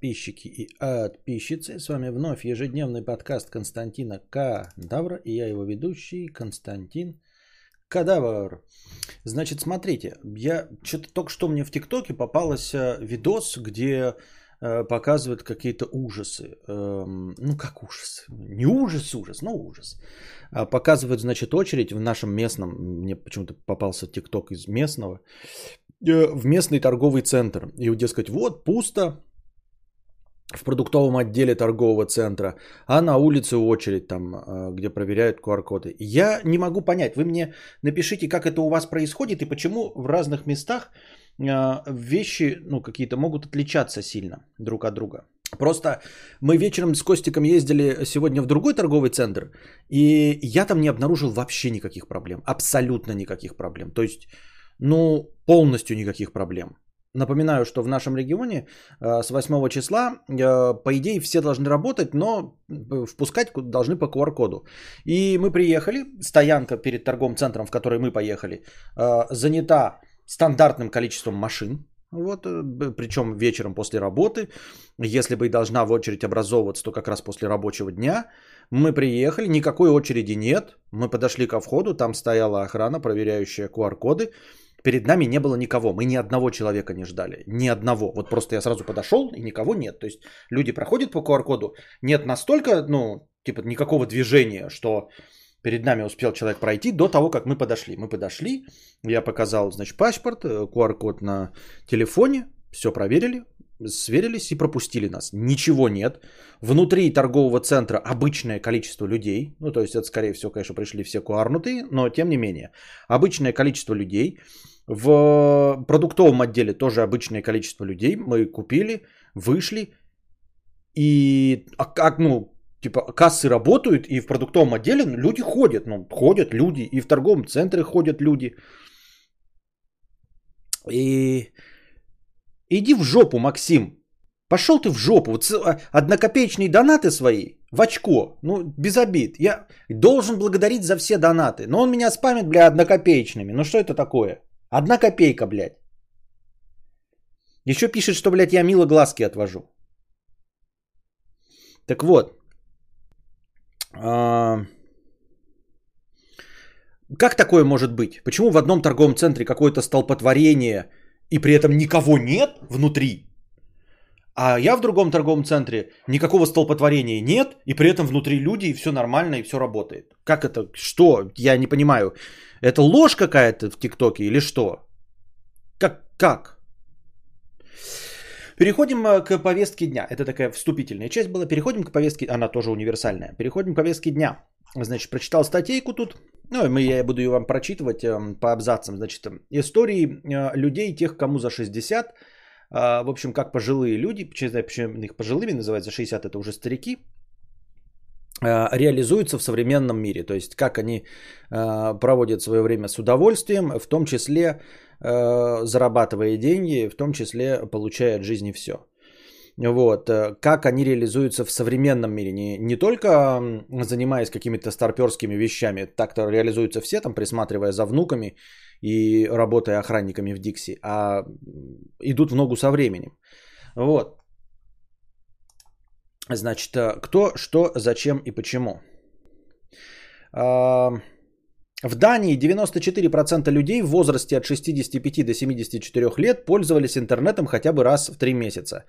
подписчики и подписчицы. С вами вновь ежедневный подкаст Константина Кадавра и я его ведущий Константин Кадавр. Значит, смотрите, я что-то только что мне в ТикТоке попалась э, видос, где э, показывают какие-то ужасы. Эм, ну, как ужасы? Не ужас, ужас, но ужас. А показывают, значит, очередь в нашем местном, мне почему-то попался ТикТок из местного, э, в местный торговый центр. И, дескать, вот, пусто, в продуктовом отделе торгового центра, а на улице очередь там, э, где проверяют QR-коды. Я не могу понять, вы мне напишите, как это у вас происходит и почему в разных местах э, вещи, ну, какие-то могут отличаться сильно друг от друга. Просто мы вечером с Костиком ездили сегодня в другой торговый центр, и я там не обнаружил вообще никаких проблем, абсолютно никаких проблем. То есть, ну, полностью никаких проблем. Напоминаю, что в нашем регионе э, с 8 числа, э, по идее, все должны работать, но впускать должны по QR-коду. И мы приехали, стоянка перед торговым центром, в который мы поехали, э, занята стандартным количеством машин. Вот, причем вечером после работы, если бы и должна в очередь образовываться, то как раз после рабочего дня. Мы приехали, никакой очереди нет. Мы подошли ко входу, там стояла охрана, проверяющая QR-коды. Перед нами не было никого, мы ни одного человека не ждали, ни одного. Вот просто я сразу подошел и никого нет. То есть люди проходят по QR-коду, нет настолько, ну, типа никакого движения, что перед нами успел человек пройти до того, как мы подошли. Мы подошли, я показал, значит, паспорт, э, QR-код на телефоне, все проверили, сверились и пропустили нас. Ничего нет. Внутри торгового центра обычное количество людей. Ну, то есть это, скорее всего, конечно, пришли все куарнутые, но тем не менее. Обычное количество людей. В продуктовом отделе тоже обычное количество людей. Мы купили, вышли. И а как, ну, типа кассы работают, и в продуктовом отделе люди ходят. Ну, ходят люди, и в торговом центре ходят люди. И иди в жопу, Максим. Пошел ты в жопу. Вот а, однокопеечные донаты свои в очко. Ну, без обид. Я должен благодарить за все донаты. Но он меня спамит, бля, однокопеечными. Ну, что это такое? Одна копейка, блядь. Еще пишет, что, блядь, я мило глазки отвожу. Так вот. А... Как такое может быть? Почему в одном торговом центре какое-то столпотворение и при этом никого нет внутри? А я в другом торговом центре, никакого столпотворения нет, и при этом внутри люди, и все нормально, и все работает. Как это? Что? Я не понимаю. Это ложь какая-то в ТикТоке или что? Как? Как? Переходим э, к повестке дня. Это такая вступительная часть была. Переходим к повестке, она тоже универсальная. Переходим к повестке дня. Значит, прочитал статейку тут. Ну, я буду ее вам прочитывать э, по абзацам. Значит, истории э, людей, тех, кому за 60. В общем, как пожилые люди, почему их пожилыми называют, за 60 это уже старики, реализуются в современном мире. То есть, как они проводят свое время с удовольствием, в том числе Э, зарабатывая деньги, в том числе получая от жизни все. Вот. Э, как они реализуются в современном мире. Не, не только занимаясь какими-то старперскими вещами, так-то реализуются все, там присматривая за внуками и работая охранниками в Дикси, а идут в ногу со временем. Вот. Значит, э, кто, что, зачем и почему. В Дании 94% людей в возрасте от 65 до 74 лет пользовались интернетом хотя бы раз в 3 месяца.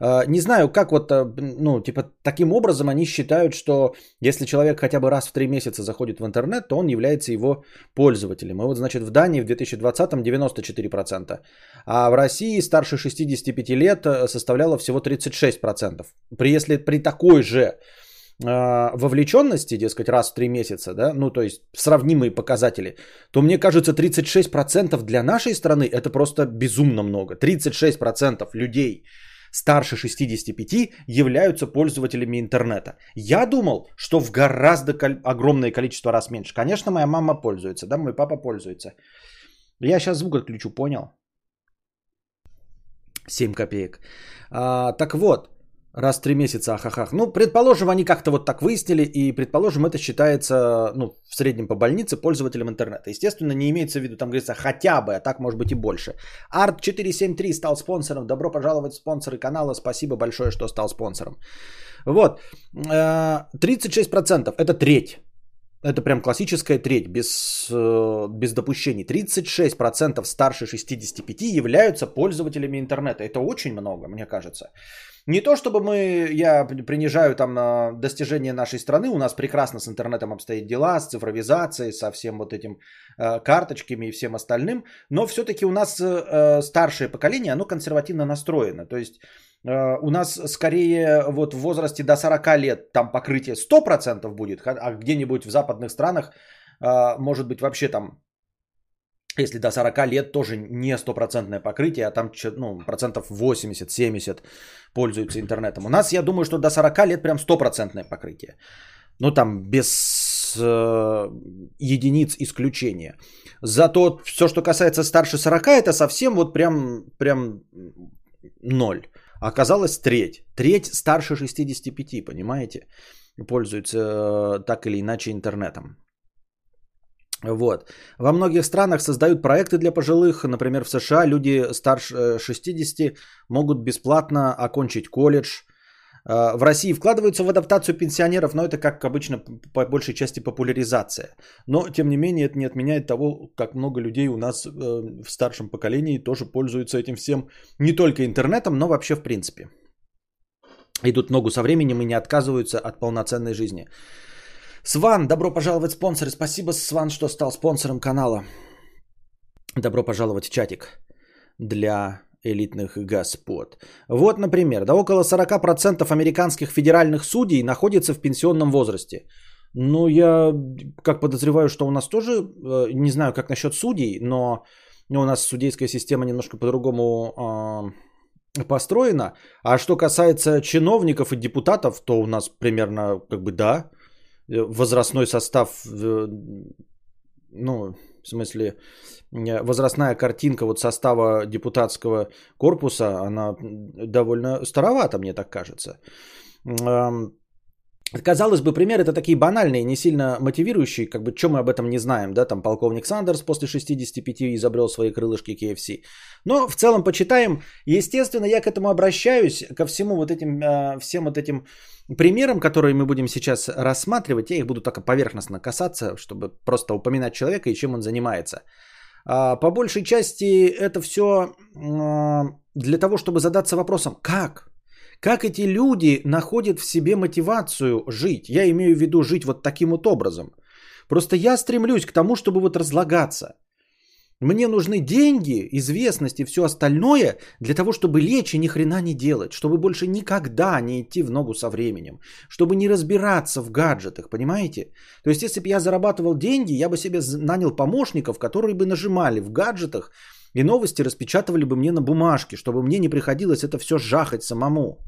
А, не знаю, как вот, а, ну, типа, таким образом они считают, что если человек хотя бы раз в 3 месяца заходит в интернет, то он является его пользователем. И вот, значит, в Дании в 2020 94%, а в России старше 65 лет э, составляло всего 36%. При, если при такой же вовлеченности, дескать, раз в три месяца, да, ну то есть сравнимые показатели, то мне кажется 36% для нашей страны это просто безумно много. 36% людей старше 65 являются пользователями интернета. Я думал, что в гораздо кол- огромное количество раз меньше. Конечно, моя мама пользуется, да, мой папа пользуется. Я сейчас звук отключу, понял? 7 копеек. А, так вот, Раз в три месяца, ахахах. Ну, предположим, они как-то вот так выяснили, и, предположим, это считается, ну, в среднем по больнице пользователем интернета. Естественно, не имеется в виду, там говорится, хотя бы, а так может быть и больше. Art473 стал спонсором. Добро пожаловать в спонсоры канала. Спасибо большое, что стал спонсором. Вот. 36% э, это треть. Это прям классическая треть, без, э, без допущений. 36% старше 65 являются пользователями интернета. Это очень много, мне кажется. Не то чтобы мы, я принижаю там на достижения нашей страны, у нас прекрасно с интернетом обстоят дела, с цифровизацией, со всем вот этим э, карточками и всем остальным, но все-таки у нас э, старшее поколение, оно консервативно настроено. То есть у нас скорее вот в возрасте до 40 лет там покрытие 100% будет, а где-нибудь в западных странах э, может быть вообще там если до 40 лет тоже не стопроцентное покрытие, а там ну, процентов 80-70 пользуются интернетом. У нас, я думаю, что до 40 лет прям стопроцентное покрытие. Ну там без э, единиц исключения. Зато все, что касается старше 40, это совсем вот прям, прям ноль. Оказалось треть. Треть старше 65, понимаете? Пользуются э, так или иначе интернетом. Вот. Во многих странах создают проекты для пожилых. Например, в США люди старше 60 э, могут бесплатно окончить колледж. Э, в России вкладываются в адаптацию пенсионеров, но это, как обычно, по большей части популяризация. Но, тем не менее, это не отменяет того, как много людей у нас э, в старшем поколении тоже пользуются этим всем. Не только интернетом, но вообще в принципе. Идут ногу со временем и не отказываются от полноценной жизни. Сван, добро пожаловать спонсоры. Спасибо, Сван, что стал спонсором канала. Добро пожаловать в чатик для элитных господ. Вот, например, да около 40% американских федеральных судей находится в пенсионном возрасте. Ну, я как подозреваю, что у нас тоже, э, не знаю, как насчет судей, но у нас судейская система немножко по-другому э, построена. А что касается чиновников и депутатов, то у нас примерно как бы да, Э, возрастной состав, э, ну, в смысле, э, возрастная картинка вот состава депутатского корпуса, она довольно старовата, мне так кажется. Казалось бы, примеры это такие банальные, не сильно мотивирующие, как бы, что мы об этом не знаем, да, там полковник Сандерс после 65 изобрел свои крылышки KFC. Но в целом почитаем, естественно, я к этому обращаюсь, ко всему вот этим, а, всем вот этим примерам, которые мы будем сейчас рассматривать, я их буду только поверхностно касаться, чтобы просто упоминать человека и чем он занимается. А, по большей части это все для того, чтобы задаться вопросом, как? Как эти люди находят в себе мотивацию жить? Я имею в виду жить вот таким вот образом. Просто я стремлюсь к тому, чтобы вот разлагаться. Мне нужны деньги, известность и все остальное для того, чтобы лечь и ни хрена не делать, чтобы больше никогда не идти в ногу со временем, чтобы не разбираться в гаджетах, понимаете? То есть, если бы я зарабатывал деньги, я бы себе нанял помощников, которые бы нажимали в гаджетах и новости распечатывали бы мне на бумажке, чтобы мне не приходилось это все жахать самому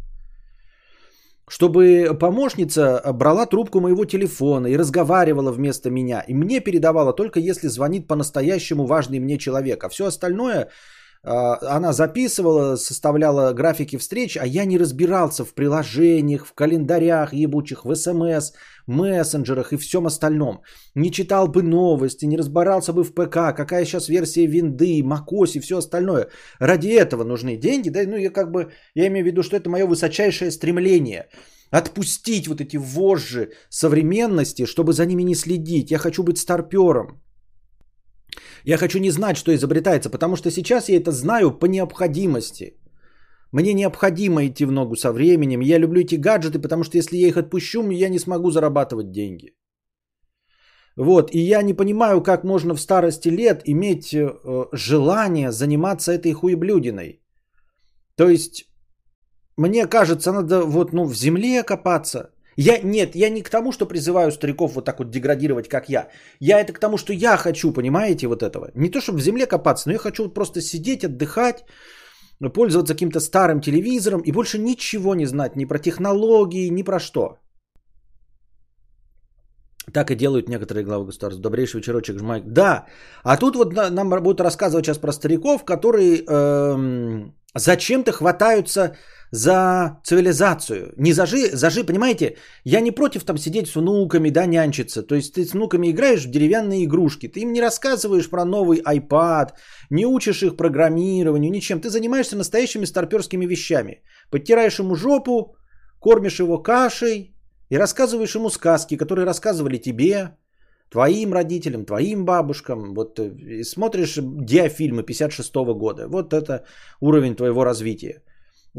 чтобы помощница брала трубку моего телефона и разговаривала вместо меня. И мне передавала только если звонит по-настоящему важный мне человек. А все остальное а, она записывала, составляла графики встреч, а я не разбирался в приложениях, в календарях ебучих, в СМС, мессенджерах и всем остальном. Не читал бы новости, не разбирался бы в ПК, какая сейчас версия винды, macOS и все остальное. Ради этого нужны деньги, да, ну я как бы, я имею в виду, что это мое высочайшее стремление. Отпустить вот эти вожжи современности, чтобы за ними не следить. Я хочу быть старпером. Я хочу не знать, что изобретается, потому что сейчас я это знаю по необходимости. Мне необходимо идти в ногу со временем. Я люблю эти гаджеты, потому что если я их отпущу, я не смогу зарабатывать деньги. Вот, и я не понимаю, как можно в старости лет иметь э, желание заниматься этой хуеблюдиной. То есть, мне кажется, надо вот, ну, в земле копаться, я, нет, я не к тому, что призываю стариков вот так вот деградировать, как я. Я это к тому, что я хочу, понимаете, вот этого. Не то, чтобы в земле копаться, но я хочу вот просто сидеть, отдыхать, пользоваться каким-то старым телевизором и больше ничего не знать ни про технологии, ни про что. Так и делают некоторые главы государств. Добрейший вечерочек, жмайк. Да, а тут вот нам будут рассказывать сейчас про стариков, которые эм, зачем-то хватаются за цивилизацию. Не за жи, за жи, понимаете? Я не против там сидеть с внуками, да, нянчиться. То есть ты с внуками играешь в деревянные игрушки. Ты им не рассказываешь про новый iPad, не учишь их программированию, ничем. Ты занимаешься настоящими старперскими вещами. Подтираешь ему жопу, кормишь его кашей и рассказываешь ему сказки, которые рассказывали тебе, твоим родителям, твоим бабушкам. Вот э, смотришь диафильмы 56 года. Вот это уровень твоего развития.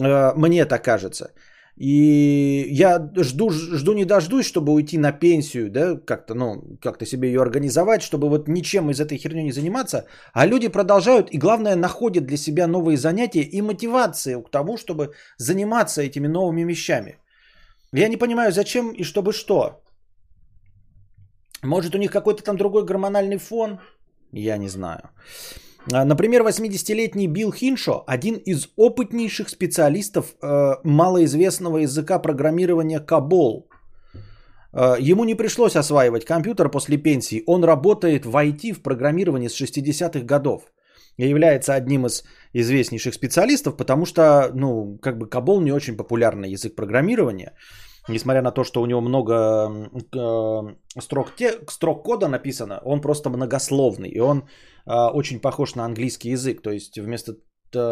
Э, мне так кажется. И я жду, жду не дождусь, чтобы уйти на пенсию, да, как-то, ну, как-то себе ее организовать, чтобы вот ничем из этой херни не заниматься. А люди продолжают и, главное, находят для себя новые занятия и мотивацию к тому, чтобы заниматься этими новыми вещами. Я не понимаю, зачем и чтобы что. Может, у них какой-то там другой гормональный фон? Я не знаю. А, например, 80-летний Билл Хиншо, один из опытнейших специалистов э, малоизвестного языка программирования Кабол. Э, ему не пришлось осваивать компьютер после пенсии. Он работает в IT, в программировании с 60-х годов. И является одним из известнейших специалистов, потому что, ну, как бы Кабол не очень популярный язык программирования. Несмотря на то, что у него много э, строк, те, строк кода написано, он просто многословный. И он э, очень похож на английский язык. То есть вместо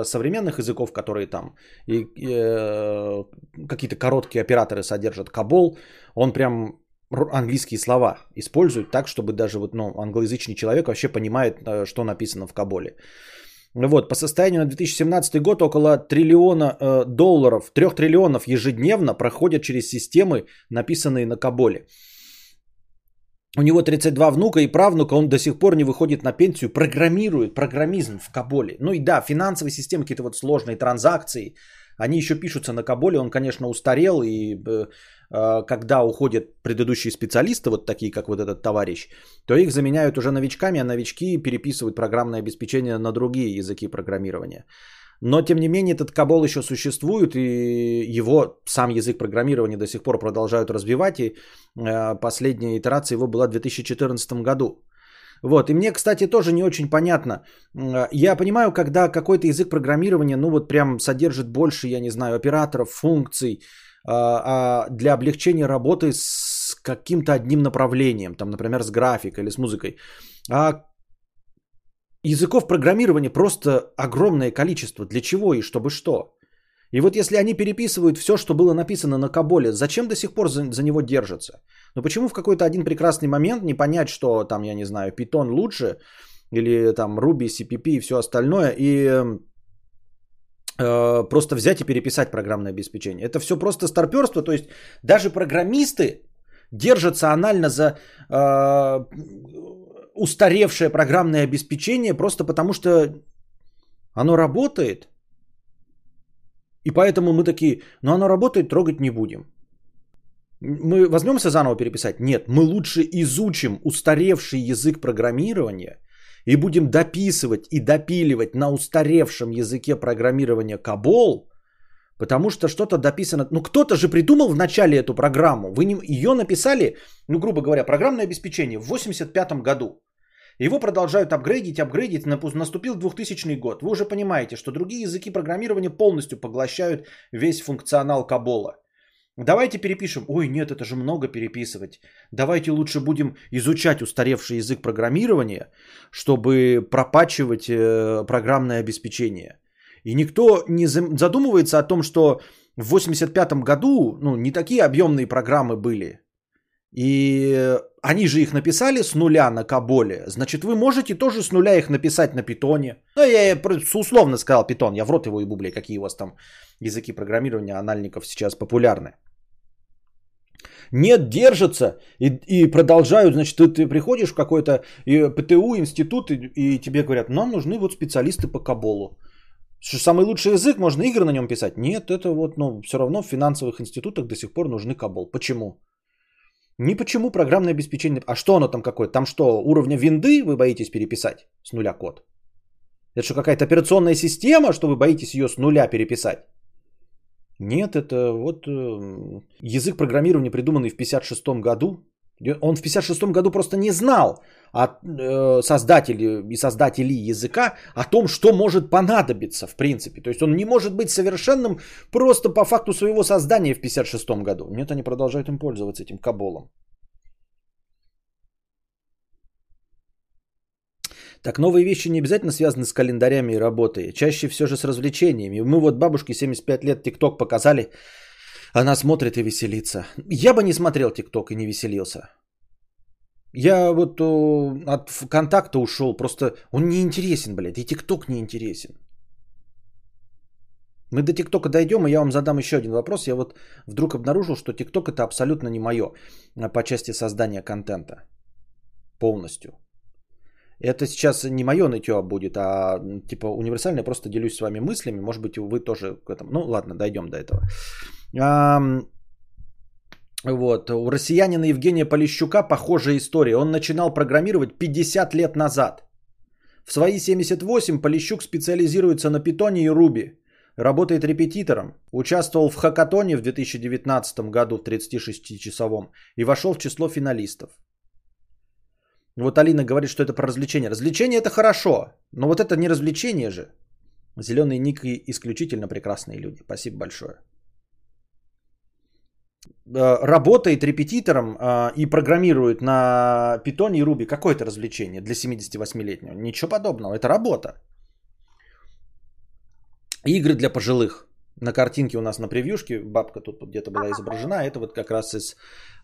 современных языков, которые там и, э, какие-то короткие операторы содержат кабол, он прям английские слова использует так, чтобы даже вот, ну, англоязычный человек вообще понимает, э, что написано в каболе. Вот, по состоянию на 2017 год около триллиона э, долларов, трех триллионов ежедневно проходят через системы, написанные на Каболе. У него 32 внука и правнука, он до сих пор не выходит на пенсию, программирует программизм в Каболе. Ну и да, финансовые системы, какие-то вот сложные транзакции, они еще пишутся на Каболе, он, конечно, устарел, и э, когда уходят предыдущие специалисты, вот такие, как вот этот товарищ, то их заменяют уже новичками, а новички переписывают программное обеспечение на другие языки программирования. Но, тем не менее, этот Кабол еще существует, и его сам язык программирования до сих пор продолжают развивать, и э, последняя итерация его была в 2014 году. Вот, и мне, кстати, тоже не очень понятно. Я понимаю, когда какой-то язык программирования, ну вот прям содержит больше, я не знаю, операторов, функций, для облегчения работы с каким-то одним направлением, там, например, с графикой или с музыкой. А языков программирования просто огромное количество. Для чего и чтобы что? И вот если они переписывают все, что было написано на Каболе, зачем до сих пор за, за него держатся? Ну почему в какой-то один прекрасный момент не понять, что там, я не знаю, Python лучше, или там Ruby, CPP и все остальное, и э, просто взять и переписать программное обеспечение. Это все просто старперство, то есть даже программисты держатся анально за э, устаревшее программное обеспечение просто потому, что оно работает. И поэтому мы такие, ну оно работает, трогать не будем. Мы возьмемся заново переписать? Нет, мы лучше изучим устаревший язык программирования и будем дописывать и допиливать на устаревшем языке программирования Кабол, потому что что-то дописано. Ну, кто-то же придумал в начале эту программу. Вы не, ее написали, ну, грубо говоря, программное обеспечение в 85 году. Его продолжают апгрейдить, апгрейдить, наступил 2000 год. Вы уже понимаете, что другие языки программирования полностью поглощают весь функционал Кабола. Давайте перепишем. Ой, нет, это же много переписывать. Давайте лучше будем изучать устаревший язык программирования, чтобы пропачивать э, программное обеспечение. И никто не задумывается о том, что в 85 году ну, не такие объемные программы были. И они же их написали с нуля на Каболе. Значит, вы можете тоже с нуля их написать на питоне. Ну, я условно сказал питон. Я в рот его и бублей, какие у вас там языки программирования анальников сейчас популярны. Нет, держатся и, и продолжают. Значит, ты, ты приходишь в какой-то ПТУ, институт, и, и тебе говорят, нам нужны вот специалисты по Каболу. Что самый лучший язык, можно игры на нем писать. Нет, это вот, ну, все равно в финансовых институтах до сих пор нужны Кабол. Почему? Ни почему программное обеспечение. А что оно там какое? Там что, уровня винды вы боитесь переписать с нуля код? Это что, какая-то операционная система, что вы боитесь ее с нуля переписать? Нет, это вот э, язык программирования, придуманный в 1956 году. Он в 56 году просто не знал от э, создателей и создателей языка о том, что может понадобиться в принципе. То есть он не может быть совершенным просто по факту своего создания в 56 году. Нет, они продолжают им пользоваться этим каболом. Так новые вещи не обязательно связаны с календарями и работой. Чаще все же с развлечениями. Мы вот бабушке 75 лет ТикТок показали. Она смотрит и веселится. Я бы не смотрел ТикТок и не веселился. Я вот о, от контакта ушел, просто он не интересен, блядь, и ТикТок не интересен. Мы до ТикТока дойдем, и я вам задам еще один вопрос. Я вот вдруг обнаружил, что ТикТок это абсолютно не мое а, по части создания контента. Полностью. Это сейчас не мое нытье будет, а типа универсальное, просто делюсь с вами мыслями. Может быть, вы тоже к этому. Ну ладно, дойдем до этого. Вот. У россиянина Евгения Полищука похожая история. Он начинал программировать 50 лет назад. В свои 78 Полищук специализируется на питоне и руби. Работает репетитором. Участвовал в хакатоне в 2019 году в 36-часовом и вошел в число финалистов. Вот Алина говорит, что это про развлечение. Развлечение это хорошо, но вот это не развлечение же. Зеленые ники исключительно прекрасные люди. Спасибо большое. Э, работает репетитором э, и программирует на питоне и руби, какое это развлечение для 78-летнего? Ничего подобного, это работа. Игры для пожилых. На картинке у нас на превьюшке, бабка тут где-то была изображена, это вот как раз из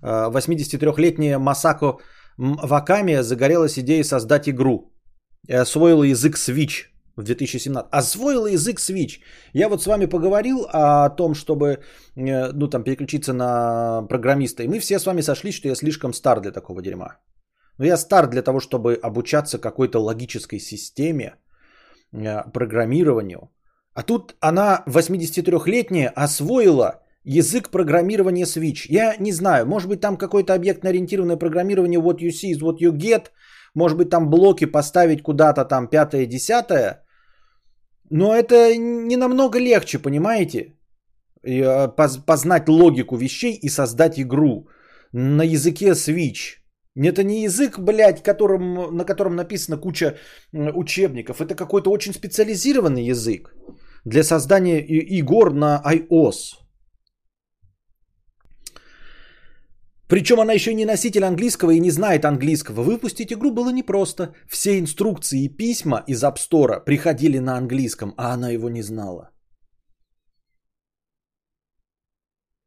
83-летняя э, Масако Вакамия загорелась идеей создать игру. И освоила язык Switch в 2017. Освоила язык Switch. Я вот с вами поговорил о том, чтобы э, ну, там, переключиться на программиста. И мы все с вами сошлись, что я слишком стар для такого дерьма. Но я стар для того, чтобы обучаться какой-то логической системе, э, программированию. А тут она 83-летняя освоила язык программирования Switch. Я не знаю, может быть там какое-то объектно-ориентированное программирование what you see is what you get. Может быть там блоки поставить куда-то там пятое, десятое. Но это не намного легче, понимаете? Э, познать логику вещей и создать игру на языке Switch. Это не язык, блядь, которым, на котором написана куча учебников. Это какой-то очень специализированный язык для создания игр на iOS. Причем она еще не носитель английского и не знает английского. Выпустить игру было непросто. Все инструкции и письма из App Store приходили на английском, а она его не знала.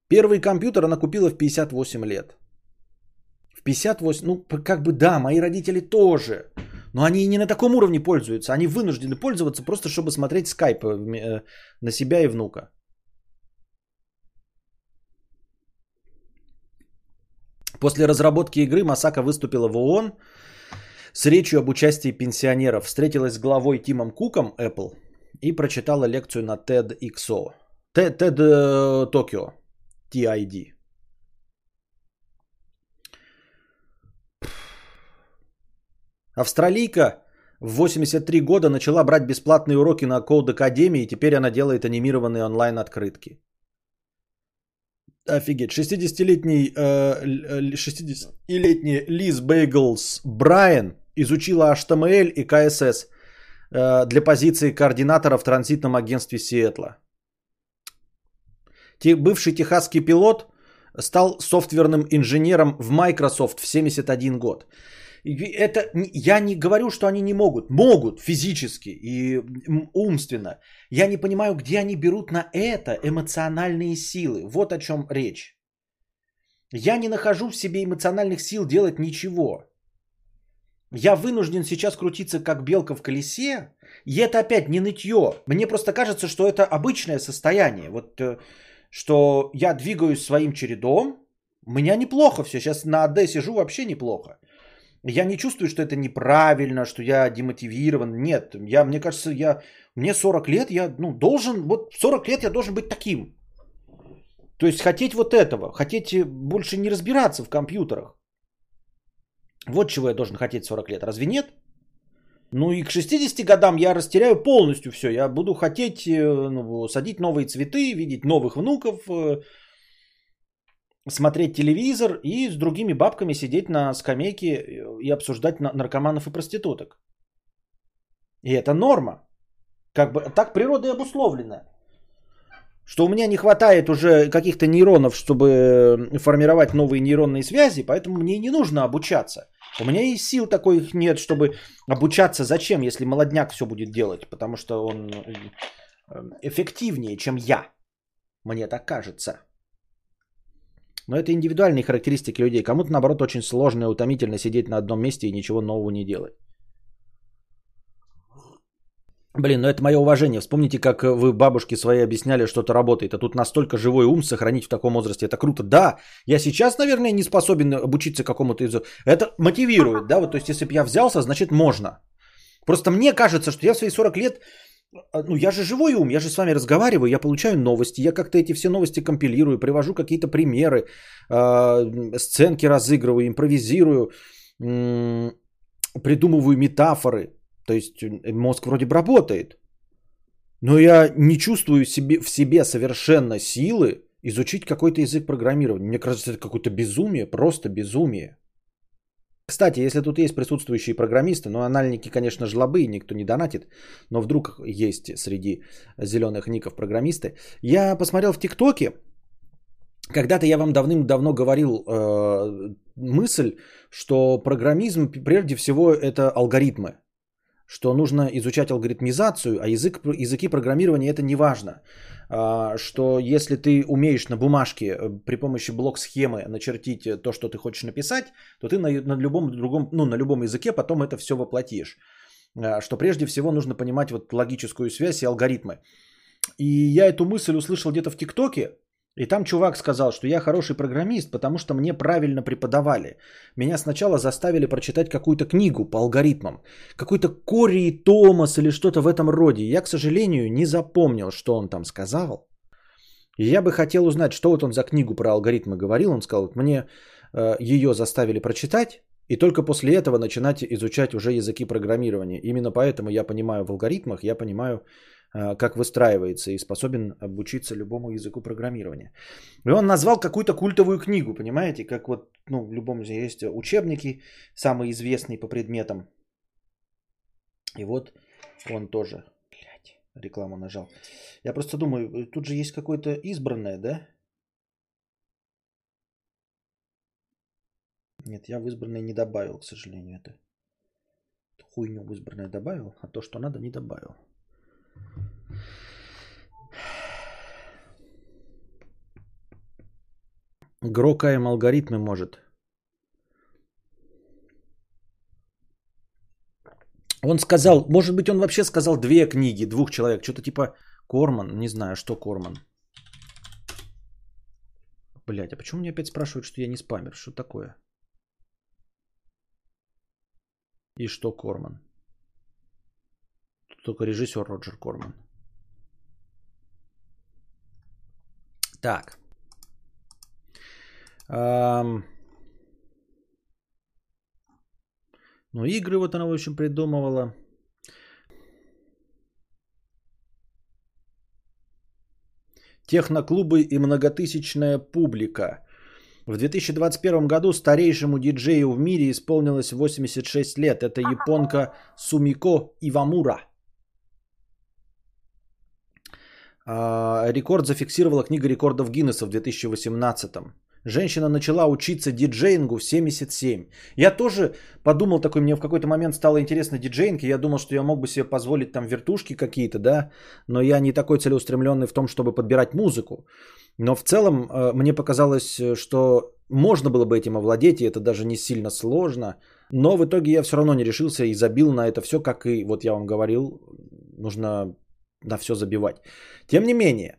Первый компьютер она купила в 58 лет. В 58, ну как бы да, мои родители тоже. Но они не на таком уровне пользуются. Они вынуждены пользоваться просто, чтобы смотреть скайп э, на себя и внука. После разработки игры Масака выступила в ООН с речью об участии пенсионеров. Встретилась с главой Тимом Куком Apple и прочитала лекцию на TEDxO. TED Tokyo. TID. Австралийка в 83 года начала брать бесплатные уроки на Code Академии, и теперь она делает анимированные онлайн-открытки. Офигеть. 60-летний, 60-летний э, Лиз Бейглс Брайан изучила HTML и CSS э, для позиции координатора в транзитном агентстве Сиэтла. Бывший техасский пилот стал софтверным инженером в Microsoft в 71 год. Это я не говорю, что они не могут. Могут физически и умственно. Я не понимаю, где они берут на это эмоциональные силы. Вот о чем речь. Я не нахожу в себе эмоциональных сил делать ничего. Я вынужден сейчас крутиться как белка в колесе. И это опять не нытье. Мне просто кажется, что это обычное состояние. Вот э, что я двигаюсь своим чередом. У меня неплохо все. Сейчас на АД сижу вообще неплохо. Я не чувствую, что это неправильно, что я демотивирован. Нет, я, мне кажется, я, мне 40 лет, я ну, должен, вот 40 лет я должен быть таким. То есть хотеть вот этого, хотеть больше не разбираться в компьютерах. Вот чего я должен хотеть 40 лет, разве нет? Ну и к 60 годам я растеряю полностью все. Я буду хотеть э, ну, садить новые цветы, видеть новых внуков, э, смотреть телевизор и с другими бабками сидеть на скамейке и обсуждать наркоманов и проституток. И это норма. Как бы так природа и обусловлена. Что у меня не хватает уже каких-то нейронов, чтобы формировать новые нейронные связи, поэтому мне не нужно обучаться. У меня и сил такой нет, чтобы обучаться зачем, если молодняк все будет делать, потому что он э, эффективнее, чем я. Мне так кажется. Но это индивидуальные характеристики людей. Кому-то, наоборот, очень сложно и утомительно сидеть на одном месте и ничего нового не делать. Блин, ну это мое уважение. Вспомните, как вы бабушке своей объясняли, что-то работает. А тут настолько живой ум сохранить в таком возрасте. Это круто. Да, я сейчас, наверное, не способен обучиться какому-то из... Это мотивирует, да? Вот, то есть, если бы я взялся, значит, можно. Просто мне кажется, что я в свои 40 лет... А, ну, я же живой ум, я же с вами разговариваю, я получаю новости, я как-то эти все новости компилирую, привожу какие-то примеры, э, сценки разыгрываю, импровизирую, э, придумываю метафоры. То есть мозг вроде бы работает. Но я не чувствую себе, в себе совершенно силы изучить какой-то язык программирования. Мне кажется, это какое-то безумие, просто безумие. Кстати, если тут есть присутствующие программисты, ну, анальники, конечно, жлобы, никто не донатит, но вдруг есть среди зеленых ников программисты. Я посмотрел в ТикТоке, когда-то я вам давным-давно говорил э, мысль, что программизм прежде всего это алгоритмы что нужно изучать алгоритмизацию, а язык, языки программирования это не важно. А, что если ты умеешь на бумажке э, при помощи блок-схемы начертить э, то, что ты хочешь написать, то ты на, на, любом, другом, ну, на любом языке потом это все воплотишь. А, что прежде всего нужно понимать вот логическую связь и алгоритмы. И я эту мысль услышал где-то в ТикТоке, и там чувак сказал, что я хороший программист, потому что мне правильно преподавали. Меня сначала заставили прочитать какую-то книгу по алгоритмам. Какой-то Кори Томас или что-то в этом роде. Я, к сожалению, не запомнил, что он там сказал. И я бы хотел узнать, что вот он за книгу про алгоритмы говорил. Он сказал, мне э, ее заставили прочитать, и только после этого начинать изучать уже языки программирования. Именно поэтому я понимаю в алгоритмах, я понимаю как выстраивается и способен обучиться любому языку программирования. И он назвал какую-то культовую книгу, понимаете, как вот ну, в любом есть учебники, самые известные по предметам. И вот он тоже, блядь, рекламу нажал. Я просто думаю, тут же есть какое-то избранное, да? Нет, я в избранное не добавил, к сожалению, это. Хуйню в избранное добавил, а то, что надо, не добавил. Грокаем алгоритмы может. Он сказал, может быть, он вообще сказал две книги, двух человек. Что-то типа Корман, не знаю, что Корман. Блять, а почему мне опять спрашивают, что я не спамер? Что такое? И что Корман? Только режиссер Роджер Корман. Так. Um... Ну, игры вот она, в общем, придумывала. Техноклубы и многотысячная публика. В 2021 году старейшему диджею в мире исполнилось 86 лет. Это японка Сумико Ивамура. А, рекорд зафиксировала книга рекордов Гиннесса в 2018. Женщина начала учиться диджеингу в 77. Я тоже подумал такой, мне в какой-то момент стало интересно диджеинг, и я думал, что я мог бы себе позволить там вертушки какие-то, да, но я не такой целеустремленный в том, чтобы подбирать музыку. Но в целом э, мне показалось, что можно было бы этим овладеть, и это даже не сильно сложно. Но в итоге я все равно не решился и забил на это все, как и вот я вам говорил, нужно на все забивать. Тем не менее,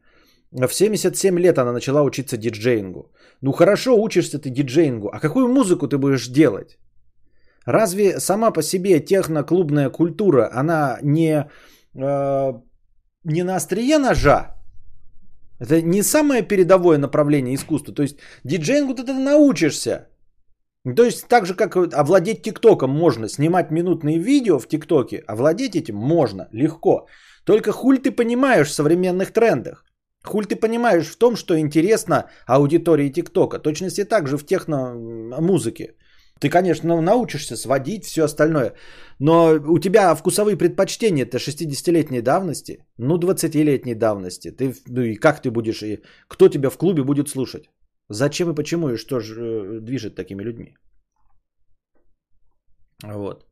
в 77 лет она начала учиться диджеингу. Ну хорошо, учишься ты диджеингу, а какую музыку ты будешь делать? Разве сама по себе техноклубная культура, она не, э, не на острие ножа? Это не самое передовое направление искусства. То есть диджеингу ты научишься. То есть так же, как овладеть ТикТоком можно, снимать минутные видео в ТикТоке, овладеть этим можно, легко. Только хуль ты понимаешь в современных трендах. Хуль ты понимаешь в том, что интересно аудитории ТикТока. Точности так же в техно-музыке. Ты, конечно, научишься сводить все остальное, но у тебя вкусовые предпочтения это 60-летней давности, ну 20-летней давности. Ты, ну и как ты будешь, и кто тебя в клубе будет слушать? Зачем и почему и что же э, движет такими людьми? Вот.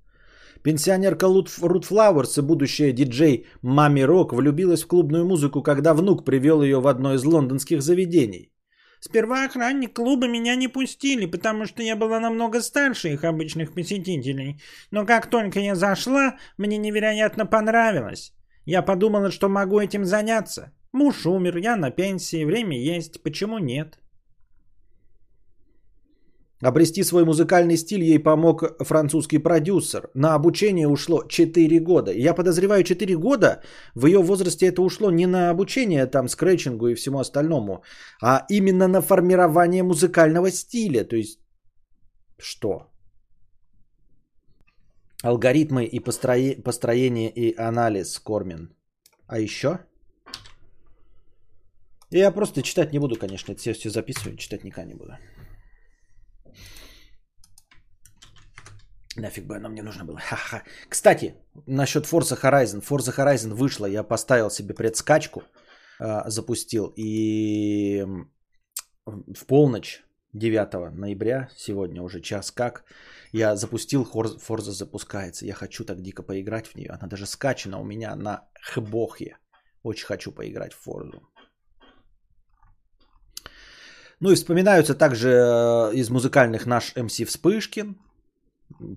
Пенсионерка Рут Флауэрс и будущая диджей Мами Рок влюбилась в клубную музыку, когда внук привел ее в одно из лондонских заведений. Сперва охранник клуба меня не пустили, потому что я была намного старше их обычных посетителей. Но как только я зашла, мне невероятно понравилось. Я подумала, что могу этим заняться. Муж умер, я на пенсии, время есть, почему нет? Обрести свой музыкальный стиль ей помог французский продюсер. На обучение ушло 4 года. Я подозреваю, 4 года в ее возрасте это ушло не на обучение там скретчингу и всему остальному, а именно на формирование музыкального стиля. То есть что? Алгоритмы и построение, построение и анализ Кормин. А еще? Я просто читать не буду, конечно. Это все, все записываю, читать никогда не буду. Нафиг бы оно мне нужно было. Ха-ха. Кстати, насчет Forza Horizon. Forza Horizon вышла, я поставил себе предскачку, э, запустил. И в полночь 9 ноября, сегодня уже час как, я запустил, Forza запускается. Я хочу так дико поиграть в нее. Она даже скачана у меня на хбохе. Очень хочу поиграть в Forza. Ну и вспоминаются также э, из музыкальных наш МС Вспышкин,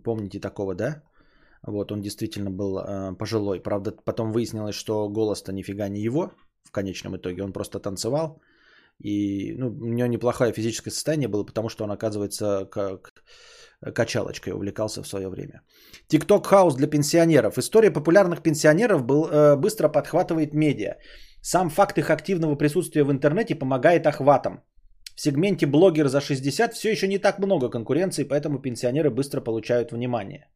Помните такого, да? Вот, он действительно был э, пожилой. Правда, потом выяснилось, что голос-то нифига не его в конечном итоге. Он просто танцевал. И ну, у него неплохое физическое состояние было, потому что он, оказывается, как качалочкой увлекался в свое время. TikTok хаус для пенсионеров. История популярных пенсионеров был, э, быстро подхватывает медиа. Сам факт их активного присутствия в интернете помогает охватам. В сегменте блогер за 60 все еще не так много конкуренции, поэтому пенсионеры быстро получают внимание.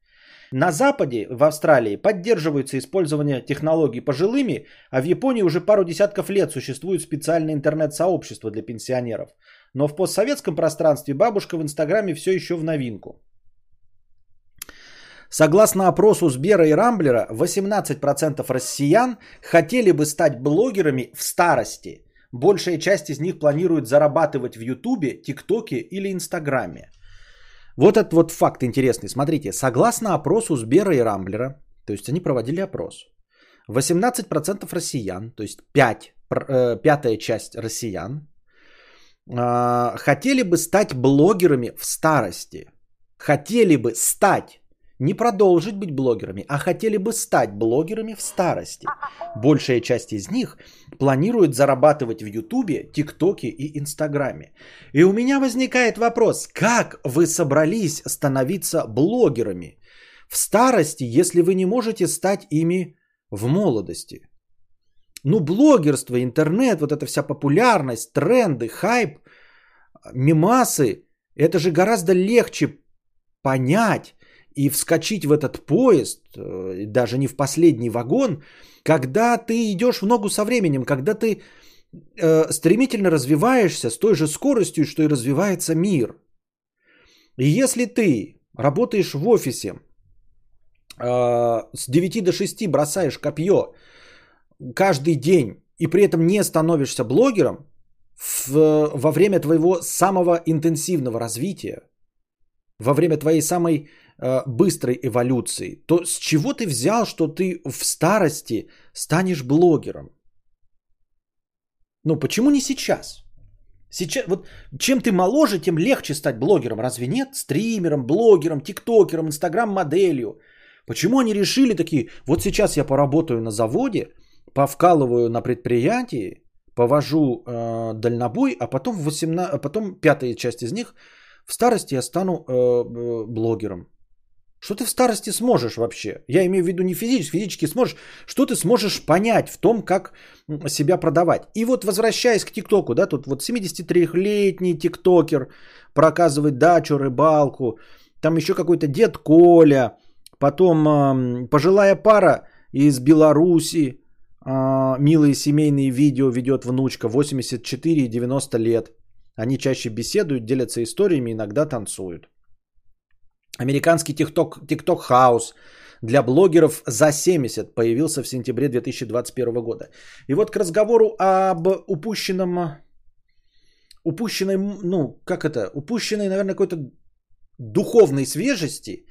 На Западе, в Австралии, поддерживается использование технологий пожилыми, а в Японии уже пару десятков лет существует специальное интернет-сообщество для пенсионеров. Но в постсоветском пространстве бабушка в Инстаграме все еще в новинку. Согласно опросу Сбера и Рамблера, 18% россиян хотели бы стать блогерами в старости – Большая часть из них планирует зарабатывать в Ютубе, ТикТоке или Инстаграме. Вот этот вот факт интересный. Смотрите, согласно опросу Сбера и Рамблера, то есть они проводили опрос, 18% россиян, то есть 5, э, пятая часть россиян, э, хотели бы стать блогерами в старости. Хотели бы стать не продолжить быть блогерами, а хотели бы стать блогерами в старости. Большая часть из них планирует зарабатывать в Ютубе, ТикТоке и Инстаграме. И у меня возникает вопрос, как вы собрались становиться блогерами в старости, если вы не можете стать ими в молодости? Ну, блогерство, интернет, вот эта вся популярность, тренды, хайп, мимасы, это же гораздо легче понять, и вскочить в этот поезд, э, даже не в последний вагон, когда ты идешь в ногу со временем, когда ты э, стремительно развиваешься с той же скоростью, что и развивается мир. И если ты работаешь в офисе, э, с 9 до 6 бросаешь копье каждый день и при этом не становишься блогером, в, во время твоего самого интенсивного развития, во время твоей самой быстрой эволюции, то с чего ты взял, что ты в старости станешь блогером? Ну, почему не сейчас? Сейчас, вот чем ты моложе, тем легче стать блогером, разве нет? Стримером, блогером, тиктокером, инстаграм-моделью. Почему они решили такие, вот сейчас я поработаю на заводе, повкалываю на предприятии, повожу э, дальнобой, а потом, 18, а потом пятая часть из них, в старости я стану э, э блогером. Что ты в старости сможешь вообще? Я имею в виду не физически, физически сможешь. Что ты сможешь понять в том, как себя продавать? И вот возвращаясь к ТикТоку, да, тут вот 73-летний ТикТокер проказывает дачу, рыбалку, там еще какой-то дед Коля, потом э, пожилая пара из Беларуси, А, милые семейные видео ведет внучка 84 и 90 лет. Они чаще беседуют, делятся историями, иногда танцуют. Американский TikTok, House для блогеров за 70 появился в сентябре 2021 года. И вот к разговору об упущенном, упущенной, ну, как это, упущенной, наверное, какой-то духовной свежести,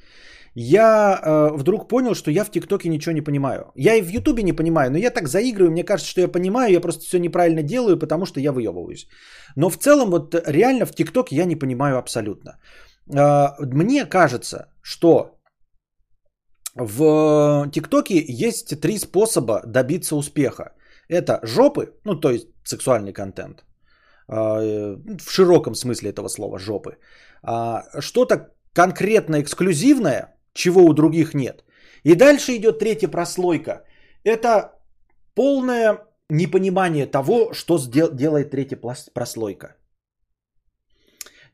я э, вдруг понял, что я в ТикТоке ничего не понимаю. Я и в Ютубе не понимаю, но я так заигрываю, мне кажется, что я понимаю, я просто все неправильно делаю, потому что я выебываюсь. Но в целом вот реально в ТикТоке я не понимаю абсолютно. Э, мне кажется, что в ТикТоке есть три способа добиться успеха. Это жопы, ну то есть сексуальный контент. Э, в широком смысле этого слова жопы. А, что-то конкретно эксклюзивное, чего у других нет. И дальше идет третья прослойка. Это полное непонимание того, что делает третья прослойка.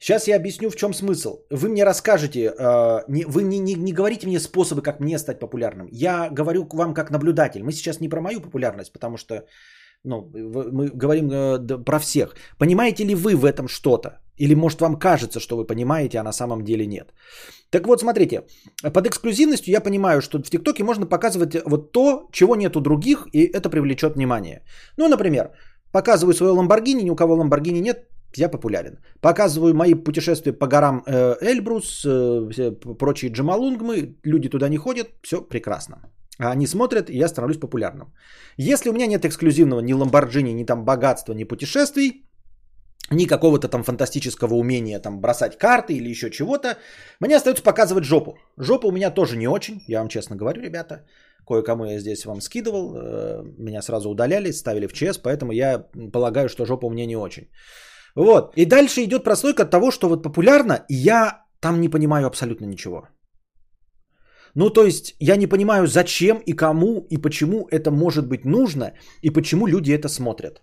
Сейчас я объясню, в чем смысл. Вы мне расскажете, э, вы не, не, не говорите мне способы, как мне стать популярным. Я говорю к вам как наблюдатель. Мы сейчас не про мою популярность, потому что ну, мы говорим э, про всех. Понимаете ли вы в этом что-то? Или может вам кажется, что вы понимаете, а на самом деле нет. Так вот, смотрите, под эксклюзивностью я понимаю, что в ТикТоке можно показывать вот то, чего нет у других, и это привлечет внимание. Ну, например, показываю свое Ламборгини, ни у кого Ламборгини нет, я популярен. Показываю мои путешествия по горам э, Эльбрус, э, прочие Джамалунгмы, люди туда не ходят, все прекрасно. А они смотрят, и я становлюсь популярным. Если у меня нет эксклюзивного ни Ламборджини, ни там богатства, ни путешествий, ни какого-то там фантастического умения там бросать карты или еще чего-то, мне остается показывать жопу. Жопа у меня тоже не очень, я вам честно говорю, ребята. Кое-кому я здесь вам скидывал, э, меня сразу удаляли, ставили в ЧС, поэтому я полагаю, что жопа у меня не очень. Вот. И дальше идет прослойка того, что вот популярно, и я там не понимаю абсолютно ничего. Ну, то есть я не понимаю, зачем и кому и почему это может быть нужно, и почему люди это смотрят.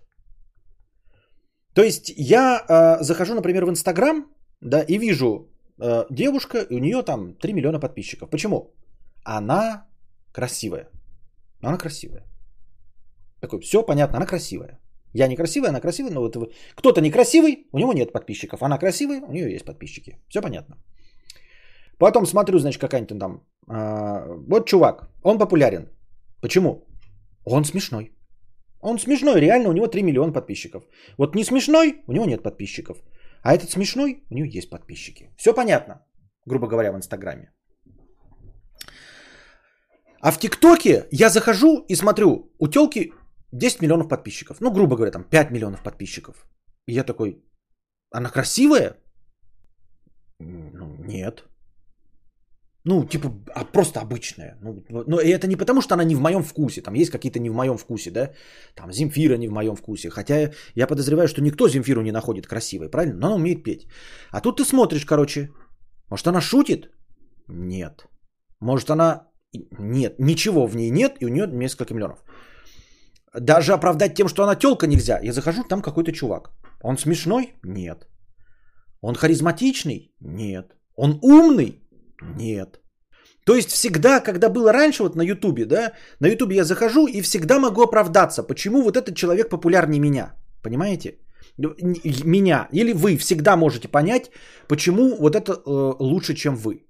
То есть я э, захожу, например, в Инстаграм, да, и вижу э, девушка, и у нее там 3 миллиона подписчиков. Почему? Она красивая. Она красивая. Такой, все понятно, она красивая. Я некрасивая, она красивая, но вот кто-то некрасивый, у него нет подписчиков. Она красивая, у нее есть подписчики. Все понятно. Потом смотрю, значит, какая-нибудь там... Э, вот чувак, он популярен. Почему? Он смешной. Он смешной, реально, у него 3 миллиона подписчиков. Вот не смешной, у него нет подписчиков. А этот смешной, у него есть подписчики. Все понятно, грубо говоря, в Инстаграме. А в ТикТоке я захожу и смотрю, у телки 10 миллионов подписчиков. Ну, грубо говоря, там 5 миллионов подписчиков. И я такой, она красивая? Ну, нет. Ну, типа, а просто обычная. Ну, но и это не потому, что она не в моем вкусе. Там есть какие-то не в моем вкусе, да? Там Земфира не в моем вкусе. Хотя я подозреваю, что никто Земфиру не находит красивой, правильно? Но она умеет петь. А тут ты смотришь, короче. Может, она шутит? Нет. Может, она... Нет, ничего в ней нет, и у нее несколько миллионов. Даже оправдать тем, что она телка нельзя. Я захожу, там какой-то чувак. Он смешной? Нет. Он харизматичный? Нет. Он умный? Нет. То есть всегда, когда было раньше вот на Ютубе, да, на Ютубе я захожу и всегда могу оправдаться, почему вот этот человек популярнее меня. Понимаете? Меня. Или вы всегда можете понять, почему вот это э, лучше, чем вы.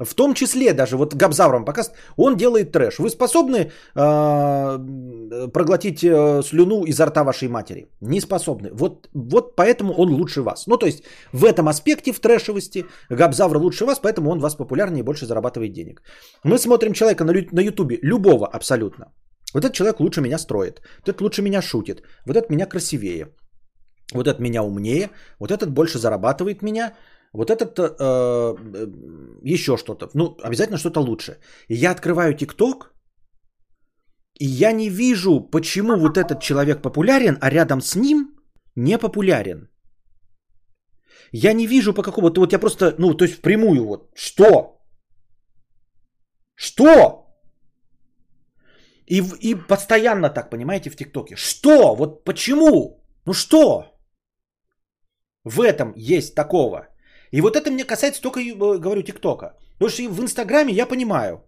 В том числе даже вот Габзавром показывает, он делает трэш. Вы способны э, проглотить э, слюну изо рта вашей матери? Не способны. Вот, вот поэтому он лучше вас. Ну то есть в этом аспекте в трэшевости Габзавр лучше вас, поэтому он вас популярнее и больше зарабатывает денег. Мы смотрим человека на, на ютубе, любого абсолютно. Вот этот человек лучше меня строит, вот этот лучше меня шутит, вот этот меня красивее, вот этот меня умнее, вот этот больше зарабатывает меня, вот этот э, э, еще что-то. Ну, обязательно что-то лучше. Я открываю ТикТок, и я не вижу, почему вот этот человек популярен, а рядом с ним не популярен. Я не вижу по какому-то, вот я просто, ну, то есть впрямую вот, что? Что? И, и постоянно так, понимаете, в ТикТоке. Что? Вот почему? Ну что? В этом есть такого. И вот это мне касается только, э, говорю, ТикТока. Потому что в Инстаграме я понимаю.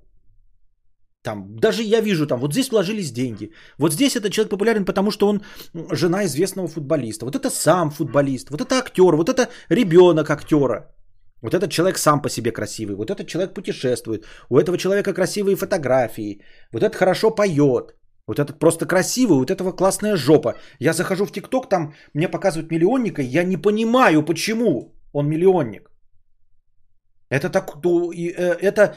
Там, даже я вижу, там, вот здесь вложились деньги. Вот здесь этот человек популярен, потому что он жена известного футболиста. Вот это сам футболист, вот это актер, вот это ребенок актера. Вот этот человек сам по себе красивый, вот этот человек путешествует, у этого человека красивые фотографии, вот этот хорошо поет, вот этот просто красивый, вот этого классная жопа. Я захожу в ТикТок, там мне показывают миллионника, я не понимаю, почему он миллионник. Это, так, э, это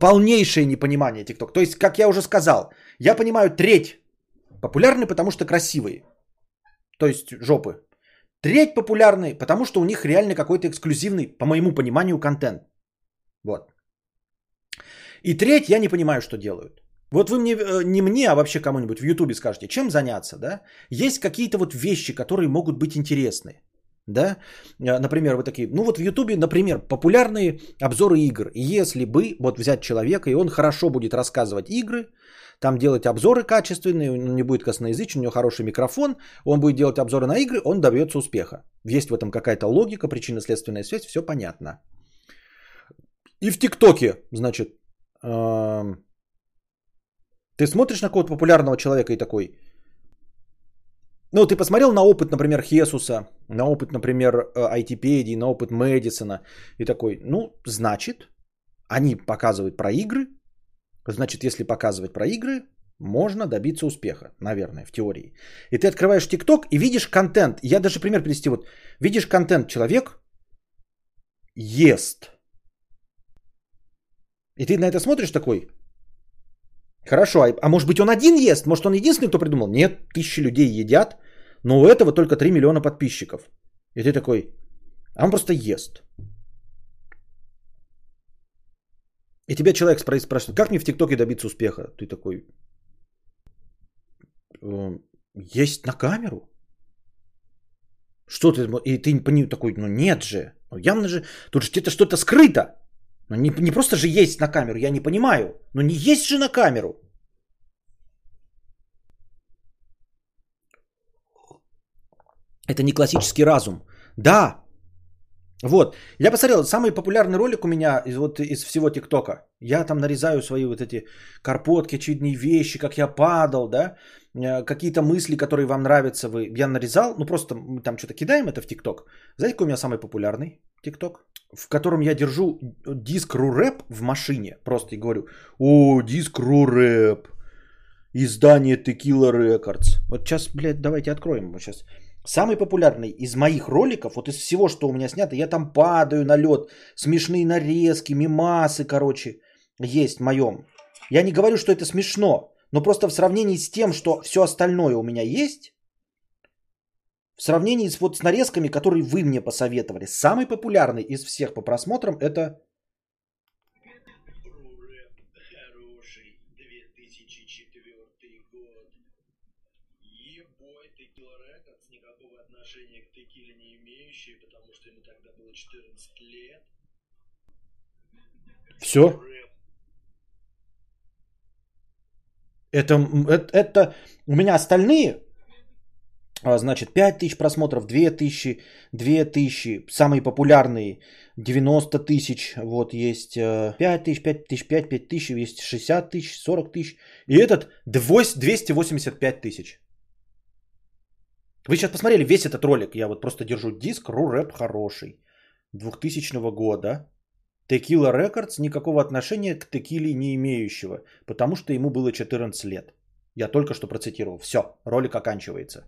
полнейшее непонимание ТикТок. То есть, как я уже сказал, я понимаю треть популярны, потому что красивые. То есть жопы. Треть популярны, потому что у них реально какой-то эксклюзивный, по моему пониманию, контент. Вот. И треть я не понимаю, что делают. Вот вы мне, э, не мне, а вообще кому-нибудь в Ютубе скажете, чем заняться, да? Есть какие-то вот вещи, которые могут быть интересны да, а, например, вы такие, ну вот в Ютубе, например, популярные обзоры игр. Если бы вот взять человека, и он хорошо будет рассказывать игры, там делать обзоры качественные, он не будет косноязычен, у него хороший микрофон, он будет делать обзоры на игры, он добьется успеха. Есть в этом какая-то логика, причинно-следственная связь, все понятно. И в ТикТоке, значит, ты смотришь на какого-то популярного человека и такой, ну, ты посмотрел на опыт, например, Хесуса, на опыт, например, IT-педии, на опыт Мэдисона и такой, ну, значит, они показывают про игры, значит, если показывать про игры, можно добиться успеха, наверное, в теории. И ты открываешь ТикТок и видишь контент. Я даже пример привести. Вот видишь контент, человек ест. И ты на это смотришь такой, Хорошо, а, а может быть он один ест? Может он единственный, кто придумал? Нет, тысячи людей едят, но у этого только 3 миллиона подписчиков. И ты такой, а он просто ест. И тебя человек спрашивает, как мне в ТикТоке добиться успеха? Ты такой, «Эм, есть на камеру? Что ты? И ты такой, ну нет же. Ну явно же, тут же где-то что-то скрыто. Ну не, не просто же есть на камеру, я не понимаю. Но не есть же на камеру. Это не классический разум. Да, вот, я посмотрел, самый популярный ролик у меня из, вот, из всего ТикТока. Я там нарезаю свои вот эти карпотки, очевидные вещи, как я падал, да, какие-то мысли, которые вам нравятся, вы, я нарезал, ну просто мы там что-то кидаем это в ТикТок. Знаете, какой у меня самый популярный ТикТок? В котором я держу диск Рурэп в машине, просто и говорю, о, диск Рурэп, издание Tequila Records. Вот сейчас, блядь, давайте откроем его сейчас. Самый популярный из моих роликов, вот из всего, что у меня снято, я там падаю на лед, смешные нарезки, мимасы, короче, есть в моем. Я не говорю, что это смешно, но просто в сравнении с тем, что все остальное у меня есть, в сравнении с, вот, с нарезками, которые вы мне посоветовали, самый популярный из всех по просмотрам это Все. Это, это, это у меня остальные, а, значит, 5000 просмотров, 2000, 2000, самые популярные 90 тысяч, вот есть 5000, 5000, 5, 5000, есть 60 тысяч, 40 тысяч, и этот 285 тысяч. Вы сейчас посмотрели весь этот ролик, я вот просто держу диск, ру рэп хороший, 2000 года, Tequila Records никакого отношения к текиле не имеющего, потому что ему было 14 лет. Я только что процитировал. Все, ролик оканчивается.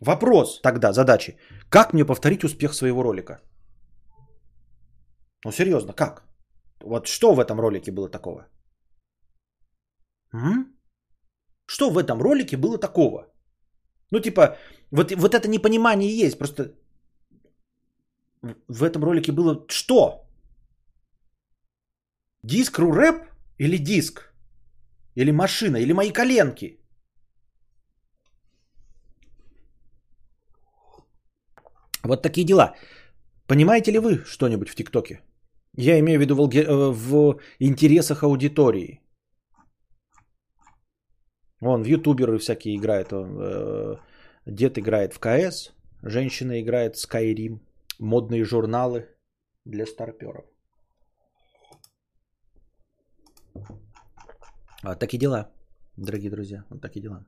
Вопрос тогда, задачи. Как мне повторить успех своего ролика? Ну серьезно, как? Вот что в этом ролике было такого? М? Что в этом ролике было такого? Ну, типа, вот, вот это непонимание есть. Просто в этом ролике было что? Диск рэп или диск? Или машина? Или мои коленки? Вот такие дела. Понимаете ли вы что-нибудь в ТикТоке? Я имею в виду в, э, в интересах аудитории. Вон, в ютуберы всякие играют. Э, дед играет в КС, женщина играет в Skyrim, модные журналы для старперов. Вот такие дела, дорогие друзья. Вот такие дела.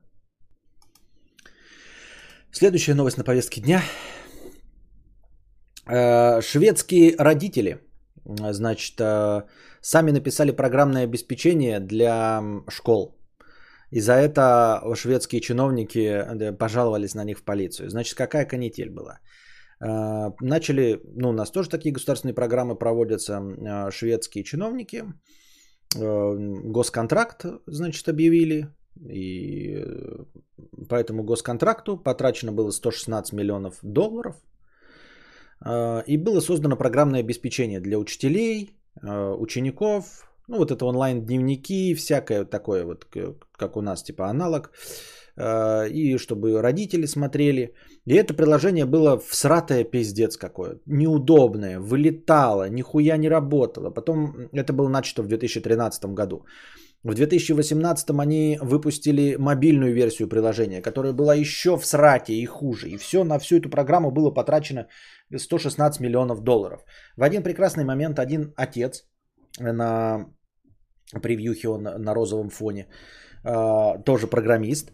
Следующая новость на повестке дня. Э, шведские родители, значит, э, сами написали программное обеспечение для школ. И за это шведские чиновники э, пожаловались на них в полицию. Значит, какая канитель была? Начали, ну, у нас тоже такие государственные программы проводятся, шведские чиновники, госконтракт, значит, объявили, и по этому госконтракту потрачено было 116 миллионов долларов. И было создано программное обеспечение для учителей, учеников, ну вот это онлайн-дневники, всякое такое вот, как у нас, типа аналог. А, и чтобы родители смотрели. И это приложение было всратое пиздец какое. Неудобное, вылетало, нихуя не работало. Потом это было начато в 2013 году. В 2018 они выпустили мобильную версию приложения, которая была еще в срате и хуже. И все на всю эту программу было потрачено 116 миллионов долларов. В один прекрасный момент один отец на превьюхе, он на розовом фоне, а, тоже программист,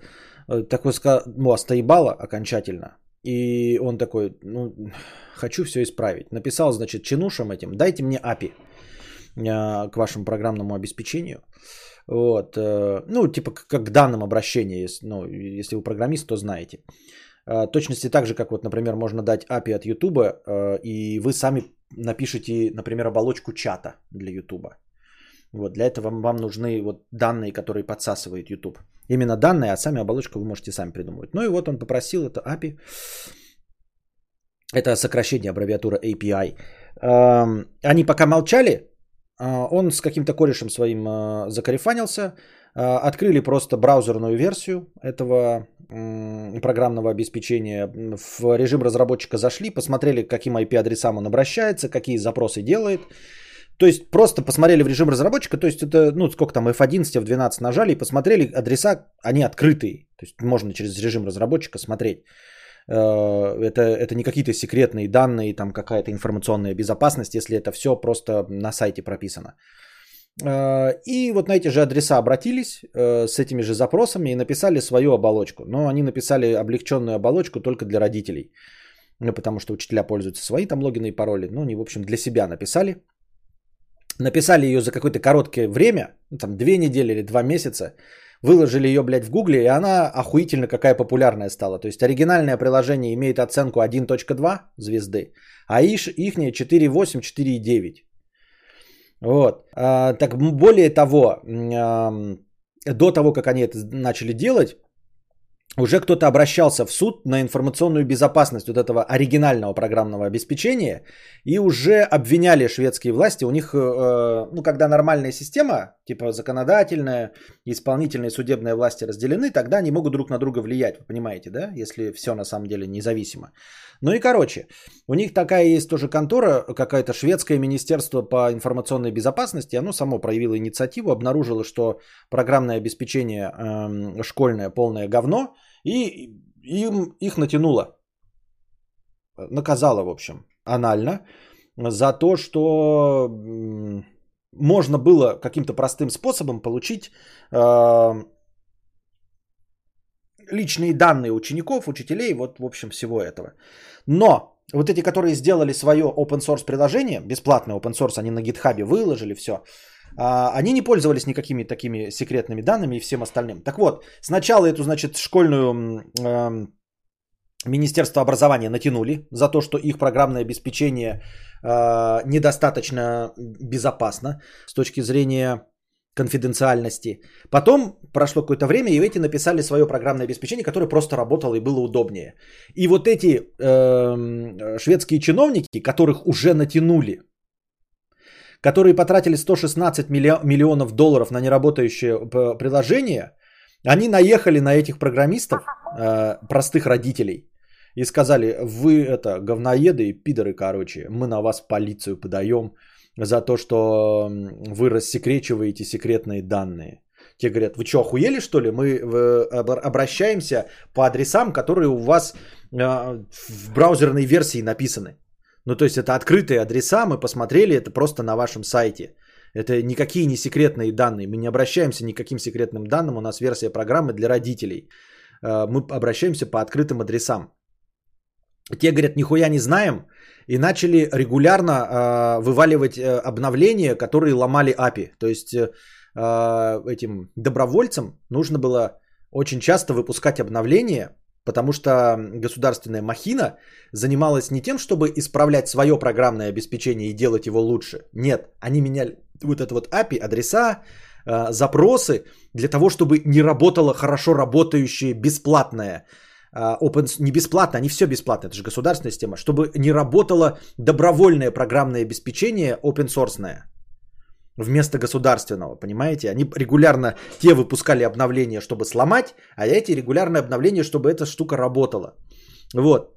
э, такой сказал, ну, остоебало окончательно. И он такой, ну, хочу все исправить. Написал, значит, чинушам этим, дайте мне API а, к вашему программному обеспечению. Вот. Э, ну, типа как к данным обращения. Ну, если вы программист, то знаете. Э, точности так же, как вот, например, можно дать API от YouTube, э, и вы сами напишите, например, оболочку чата для YouTube. Вот, для этого вам, нужны вот данные, которые подсасывает YouTube. Именно данные, а сами оболочку вы можете сами придумывать. Ну и вот он попросил это API. Это сокращение аббревиатура API. Эм, они пока молчали, а, он с каким-то корешем своим а, закарифанился. А, открыли просто браузерную версию этого программного обеспечения. В режим разработчика зашли, посмотрели, каким IP-адресам он обращается, какие запросы делает. То есть просто посмотрели в режим разработчика, то есть это, ну, сколько там, F11, F12 нажали и посмотрели, адреса, они открытые. То есть можно через режим разработчика смотреть. Э, это, это не какие-то секретные данные, там какая-то информационная безопасность, если это все просто на сайте прописано. Э, и вот на эти же адреса обратились э, с этими же запросами и написали свою оболочку. Но они написали облегченную оболочку только для родителей. Ну, потому что учителя пользуются свои там логины и пароли. Ну, они, в общем, для себя написали. Написали ее за какое-то короткое время, ну, там две недели или два месяца. Выложили ее, блядь, в гугле, и она охуительно какая популярная стала. То есть оригинальное приложение имеет оценку 1.2 звезды, а их, ихнее 4.8, 4.9. Вот. А, так более того, до того, как они это начали делать, уже кто-то обращался в суд на информационную безопасность вот этого оригинального программного обеспечения и уже обвиняли шведские власти. У них, э, ну, когда нормальная система, типа законодательная, исполнительная и судебная власти разделены, тогда они могут друг на друга влиять, вы понимаете, да, если все на самом деле независимо. Ну и короче, у них такая есть тоже контора, какая-то шведское министерство по информационной безопасности, оно само проявило инициативу, обнаружило, что программное обеспечение э, школьное полное говно, и им, их натянуло, наказало, в общем, анально за то, что можно было каким-то простым способом получить э, личные данные учеников, учителей, вот, в общем, всего этого. Но вот эти, которые сделали свое open source приложение, бесплатное open source, они на GitHub выложили все, а, они не пользовались никакими такими секретными данными и всем остальным. Так вот, сначала эту, значит, школьную э, Министерство образования натянули за то, что их программное обеспечение э, недостаточно безопасно с точки зрения конфиденциальности. Потом прошло какое-то время, и эти написали свое программное обеспечение, которое просто работало и было удобнее. И вот эти э, шведские чиновники, которых уже натянули, которые потратили 116 миллионов долларов на неработающее приложение, они наехали на этих программистов, э, простых родителей, и сказали, вы это говноеды и пидоры, короче, мы на вас полицию подаем за то, что вы рассекречиваете секретные данные. Те говорят, вы что, охуели что ли? Мы обращаемся по адресам, которые у вас э, в браузерной версии написаны. Ну, то есть это открытые адреса, мы посмотрели это просто на вашем сайте. Это никакие не секретные данные. Мы не обращаемся ни к каким секретным данным. У нас версия программы для родителей. Э, мы обращаемся по открытым адресам. Те говорят, нихуя не знаем. И начали регулярно э, вываливать э, обновления, которые ломали API. То есть э, этим добровольцам нужно было очень часто выпускать обновления, потому что государственная махина занималась не тем, чтобы исправлять свое программное обеспечение и делать его лучше. Нет, они меняли вот это вот API, адреса, э, запросы для того, чтобы не работало хорошо работающее бесплатное open, не бесплатно, они все бесплатно, это же государственная система, чтобы не работало добровольное программное обеспечение open source вместо государственного, понимаете? Они регулярно, те выпускали обновления, чтобы сломать, а эти регулярные обновления, чтобы эта штука работала. Вот.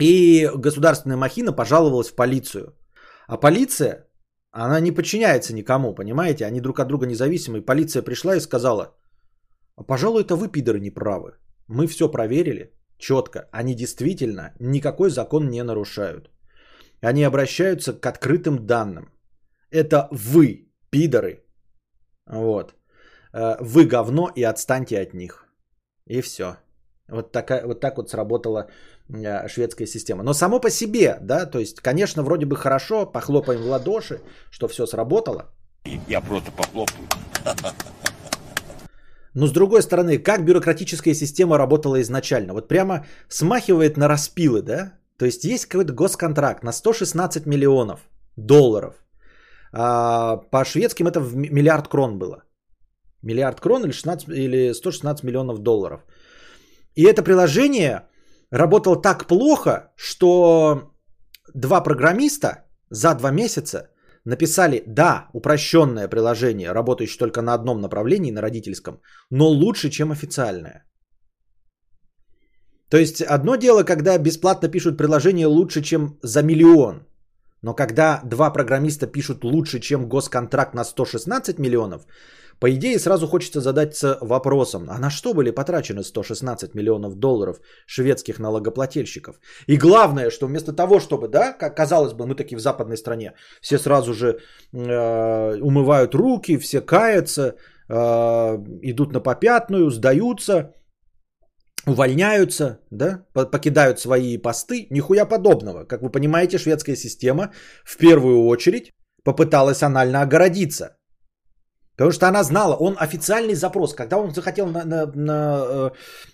И государственная махина пожаловалась в полицию. А полиция, она не подчиняется никому, понимаете? Они друг от друга независимы. полиция пришла и сказала, «А, пожалуй, это вы, пидоры, не правы. Мы все проверили четко. Они действительно никакой закон не нарушают. Они обращаются к открытым данным. Это вы, пидоры. Вот. Э, вы говно и отстаньте от них. И все. Вот, такая, вот так вот сработала э, шведская система. Но само по себе, да, то есть, конечно, вроде бы хорошо, похлопаем в ладоши, что все сработало. Я просто похлопаю. Но с другой стороны, как бюрократическая система работала изначально? Вот прямо смахивает на распилы, да? То есть есть какой-то госконтракт на 116 миллионов долларов. А по шведским это в миллиард крон было. Миллиард крон или, 16, или 116 миллионов долларов. И это приложение работало так плохо, что два программиста за два месяца написали, да, упрощенное приложение, работающее только на одном направлении, на родительском, но лучше, чем официальное. То есть одно дело, когда бесплатно пишут приложение лучше, чем за миллион – но когда два программиста пишут лучше, чем госконтракт на 116 миллионов, по идее сразу хочется задаться вопросом, а на что были потрачены 116 миллионов долларов шведских налогоплательщиков? И главное, что вместо того, чтобы, да, как казалось бы, мы такие в западной стране, все сразу же э, умывают руки, все каются, э, идут на попятную, сдаются – увольняются, да, покидают свои посты, нихуя подобного. Как вы понимаете, шведская система в первую очередь попыталась анально огородиться. Потому что она знала, он официальный запрос, когда он захотел на, на, на, э,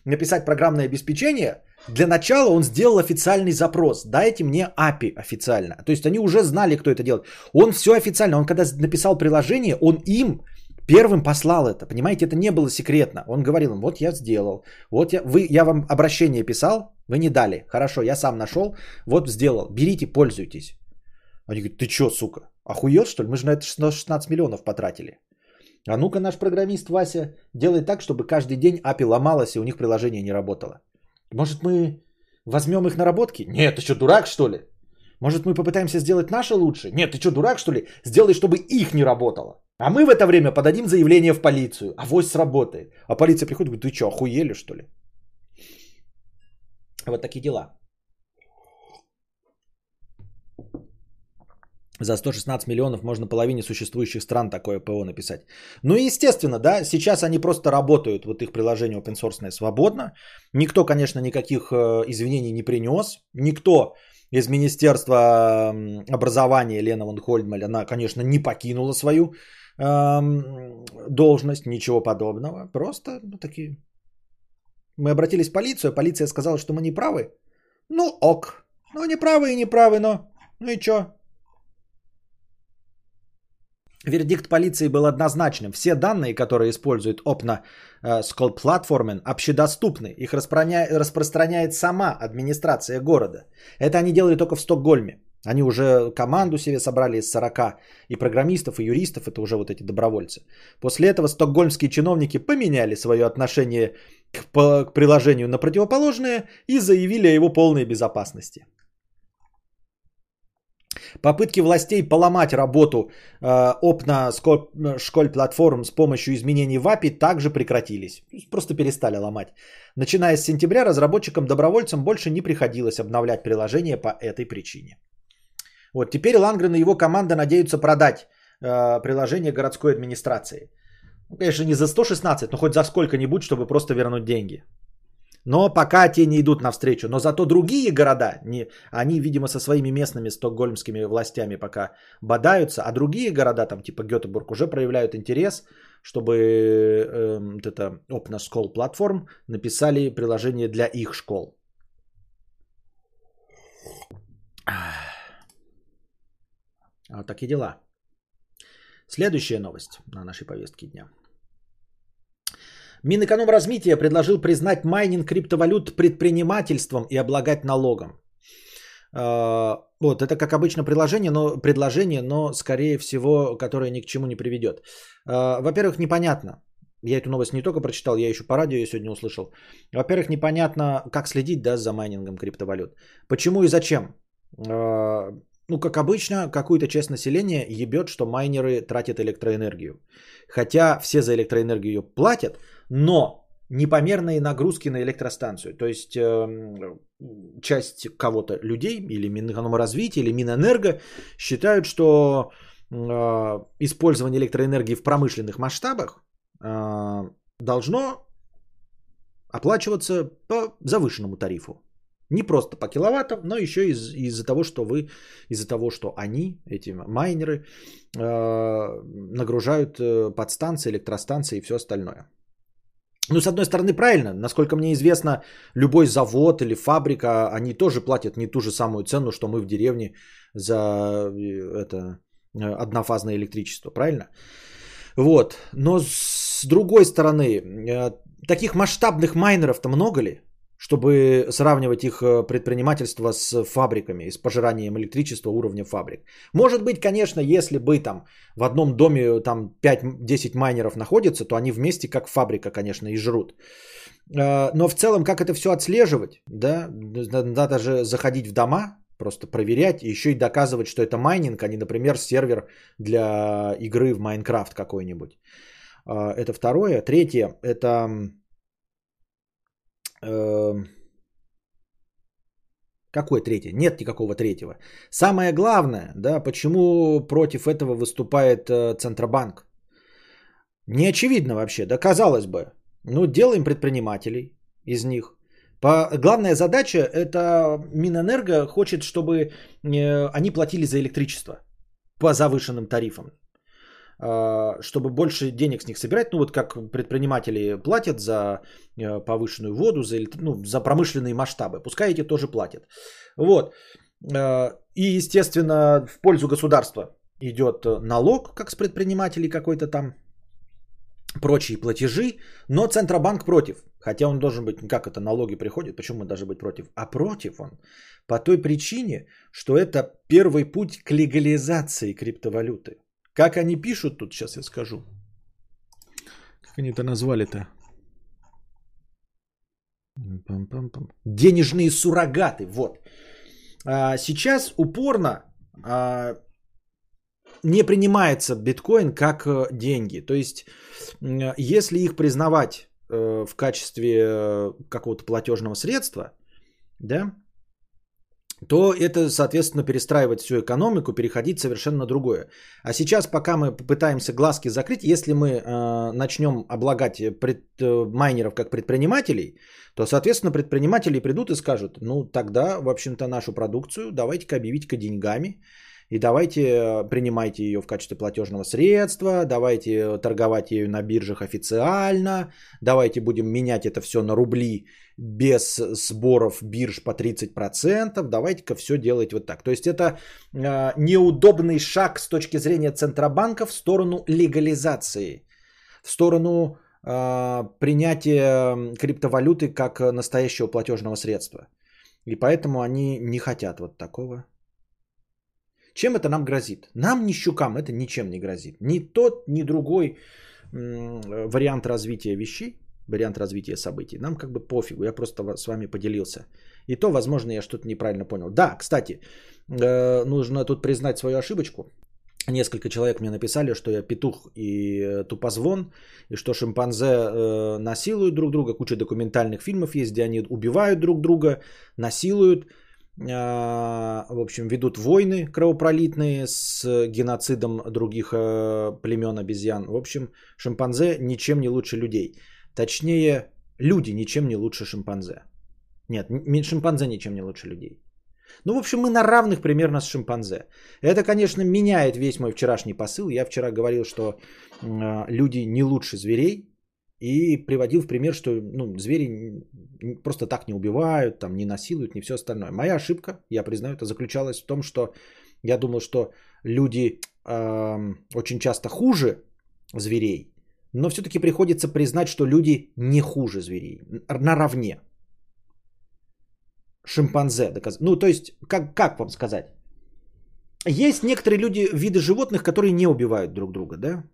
написать программное обеспечение, для начала он сделал официальный запрос. Дайте мне API официально. То есть они уже знали, кто это делает. Он все официально. Он когда написал приложение, он им Первым послал это, понимаете, это не было секретно. Он говорил им, вот я сделал, вот я, вы, я вам обращение писал, вы не дали. Хорошо, я сам нашел, вот сделал, берите, пользуйтесь. Они говорят, ты что, сука, охуел что ли? Мы же на это 16 миллионов потратили. А ну-ка наш программист Вася делает так, чтобы каждый день API ломалось и у них приложение не работало. Может мы возьмем их наработки? Нет, ты что, дурак что ли? Может мы попытаемся сделать наше лучше? Нет, ты что, дурак что ли? Сделай, чтобы их не работало. А мы в это время подадим заявление в полицию. А вось сработает. А полиция приходит и говорит, ты что, охуели что ли? Вот такие дела. За 116 миллионов можно половине существующих стран такое ПО написать. Ну и естественно, да, сейчас они просто работают, вот их приложение open source свободно. Никто, конечно, никаких э, извинений не принес. Никто из Министерства образования Лена Ван Хольдмаль, она, конечно, не покинула свою должность, ничего подобного. Просто ну, такие. Мы обратились в полицию, полиция сказала, что мы не правы. Ну ок. Ну не правы и не правы, но ну и чё? Вердикт полиции был однозначным. Все данные, которые использует Opna э, Skull Platformen, общедоступны. Их распространяет сама администрация города. Это они делали только в Стокгольме. Они уже команду себе собрали из 40 и программистов, и юристов, это уже вот эти добровольцы. После этого стокгольмские чиновники поменяли свое отношение к, по, к приложению на противоположное и заявили о его полной безопасности. Попытки властей поломать работу э, ОПНА школь платформ с помощью изменений в API также прекратились. Просто перестали ломать. Начиная с сентября разработчикам-добровольцам больше не приходилось обновлять приложение по этой причине. Вот теперь Лангрен и его команда надеются продать э, приложение городской администрации. Ну, конечно, не за 116, но хоть за сколько-нибудь, чтобы просто вернуть деньги. Но пока те не идут навстречу. Но зато другие города, не, они, видимо, со своими местными стокгольмскими властями пока бодаются, а другие города, там типа Гетебург, уже проявляют интерес, чтобы э, вот это Open School платформ написали приложение для их школ. Вот такие дела. Следующая новость на нашей повестке дня. Минэкономразвития предложил признать майнинг криптовалют предпринимательством и облагать налогом. А, вот, это как обычно предложение, но, предложение, но скорее всего, которое ни к чему не приведет. А, во-первых, непонятно. Я эту новость не только прочитал, я еще по радио ее сегодня услышал. Во-первых, непонятно, как следить да, за майнингом криптовалют. Почему и зачем? Ну, как обычно, какую-то часть населения ебет, что майнеры тратят электроэнергию. Хотя все за электроэнергию платят, но непомерные нагрузки на электростанцию. То есть э, часть кого-то людей или Минэкономразвития, или Минэнерго считают, что э, использование электроэнергии в промышленных масштабах э, должно оплачиваться по завышенному тарифу. Не просто по киловаттам, но еще из- из-за того, что вы, из-за того, что они, эти майнеры, э- нагружают э, подстанции, электростанции и все остальное. Ну, с одной стороны, правильно. Насколько мне известно, любой завод или фабрика, они тоже платят не ту же самую цену, что мы в деревне за э, это э, однофазное электричество, правильно? Вот. Но с другой стороны, таких масштабных майнеров-то много ли? Чтобы сравнивать их предпринимательство с фабриками, с пожиранием электричества уровня фабрик. Может быть, конечно, если бы там в одном доме там 5-10 майнеров находятся, то они вместе как фабрика, конечно, и жрут. Но в целом, как это все отслеживать, да, надо же заходить в дома, просто проверять, и еще и доказывать, что это майнинг, а не, например, сервер для игры в Майнкрафт какой-нибудь. Это второе. Третье, это какое третье? Нет никакого третьего. Самое главное, да, почему против этого выступает э, Центробанк? Не очевидно вообще, да казалось бы. Ну, делаем предпринимателей из них. По, главная задача это Минэнерго хочет, чтобы э, они платили за электричество по завышенным тарифам. А, чтобы больше денег с них собирать. Ну вот как предприниматели платят за э, повышенную воду, за, ну, за промышленные масштабы. Пускай эти тоже платят. Вот. А, и, естественно, в пользу государства идет налог, как с предпринимателей какой-то там, прочие платежи, но Центробанк против. Хотя он должен быть, как это налоги приходят, почему мы должны быть против? А против он по той причине, что это первый путь к легализации криптовалюты. Как они пишут тут, сейчас я скажу. Как они это назвали-то? Денежные суррогаты, вот. А, сейчас упорно а, не принимается биткоин как э, деньги. То есть, если их признавать э, в качестве э, какого-то платежного средства, да, то это, соответственно, перестраивать всю экономику, переходить совершенно на другое. А сейчас, пока мы пытаемся глазки закрыть, если мы э, начнем облагать пред, э, майнеров как предпринимателей, то, соответственно, предприниматели придут и скажут, ну, тогда, в общем-то, нашу продукцию давайте-ка объявить-ка деньгами, и давайте э, принимайте ее в качестве платежного средства, давайте торговать ею на биржах официально, давайте будем менять это все на рубли без сборов бирж по 30%, давайте-ка все делать вот так. То есть это э, неудобный шаг с точки зрения Центробанка в сторону легализации, в сторону э, принятия криптовалюты как настоящего платежного средства. И поэтому они не хотят вот такого чем это нам грозит? Нам, не щукам, это ничем не грозит. Ни тот, ни другой вариант развития вещей вариант развития событий. Нам как бы пофигу, я просто с вами поделился. И то, возможно, я что-то неправильно понял. Да, кстати, э, нужно тут признать свою ошибочку. Несколько человек мне написали, что я петух и э, тупозвон, и что шимпанзе э, насилуют друг друга. Куча документальных фильмов есть, где они убивают друг друга, насилуют. Э, в общем, ведут войны кровопролитные с геноцидом других э, племен обезьян. В общем, шимпанзе ничем не лучше людей. Точнее, люди ничем не лучше шимпанзе. Нет, шимпанзе ничем не лучше людей. Ну, в общем, мы на равных примерно с шимпанзе. Это, конечно, меняет весь мой вчерашний посыл. Я вчера говорил, что э, люди не лучше зверей. И приводил в пример, что ну, звери просто так не убивают, там, не насилуют, не все остальное. Моя ошибка, я признаю, это заключалась в том, что я думал, что люди э, очень часто хуже зверей, но все-таки приходится признать, что люди не хуже зверей, наравне шимпанзе доказать. Ну, то есть, как, как вам сказать? Есть некоторые люди, виды животных, которые не убивают друг друга, да?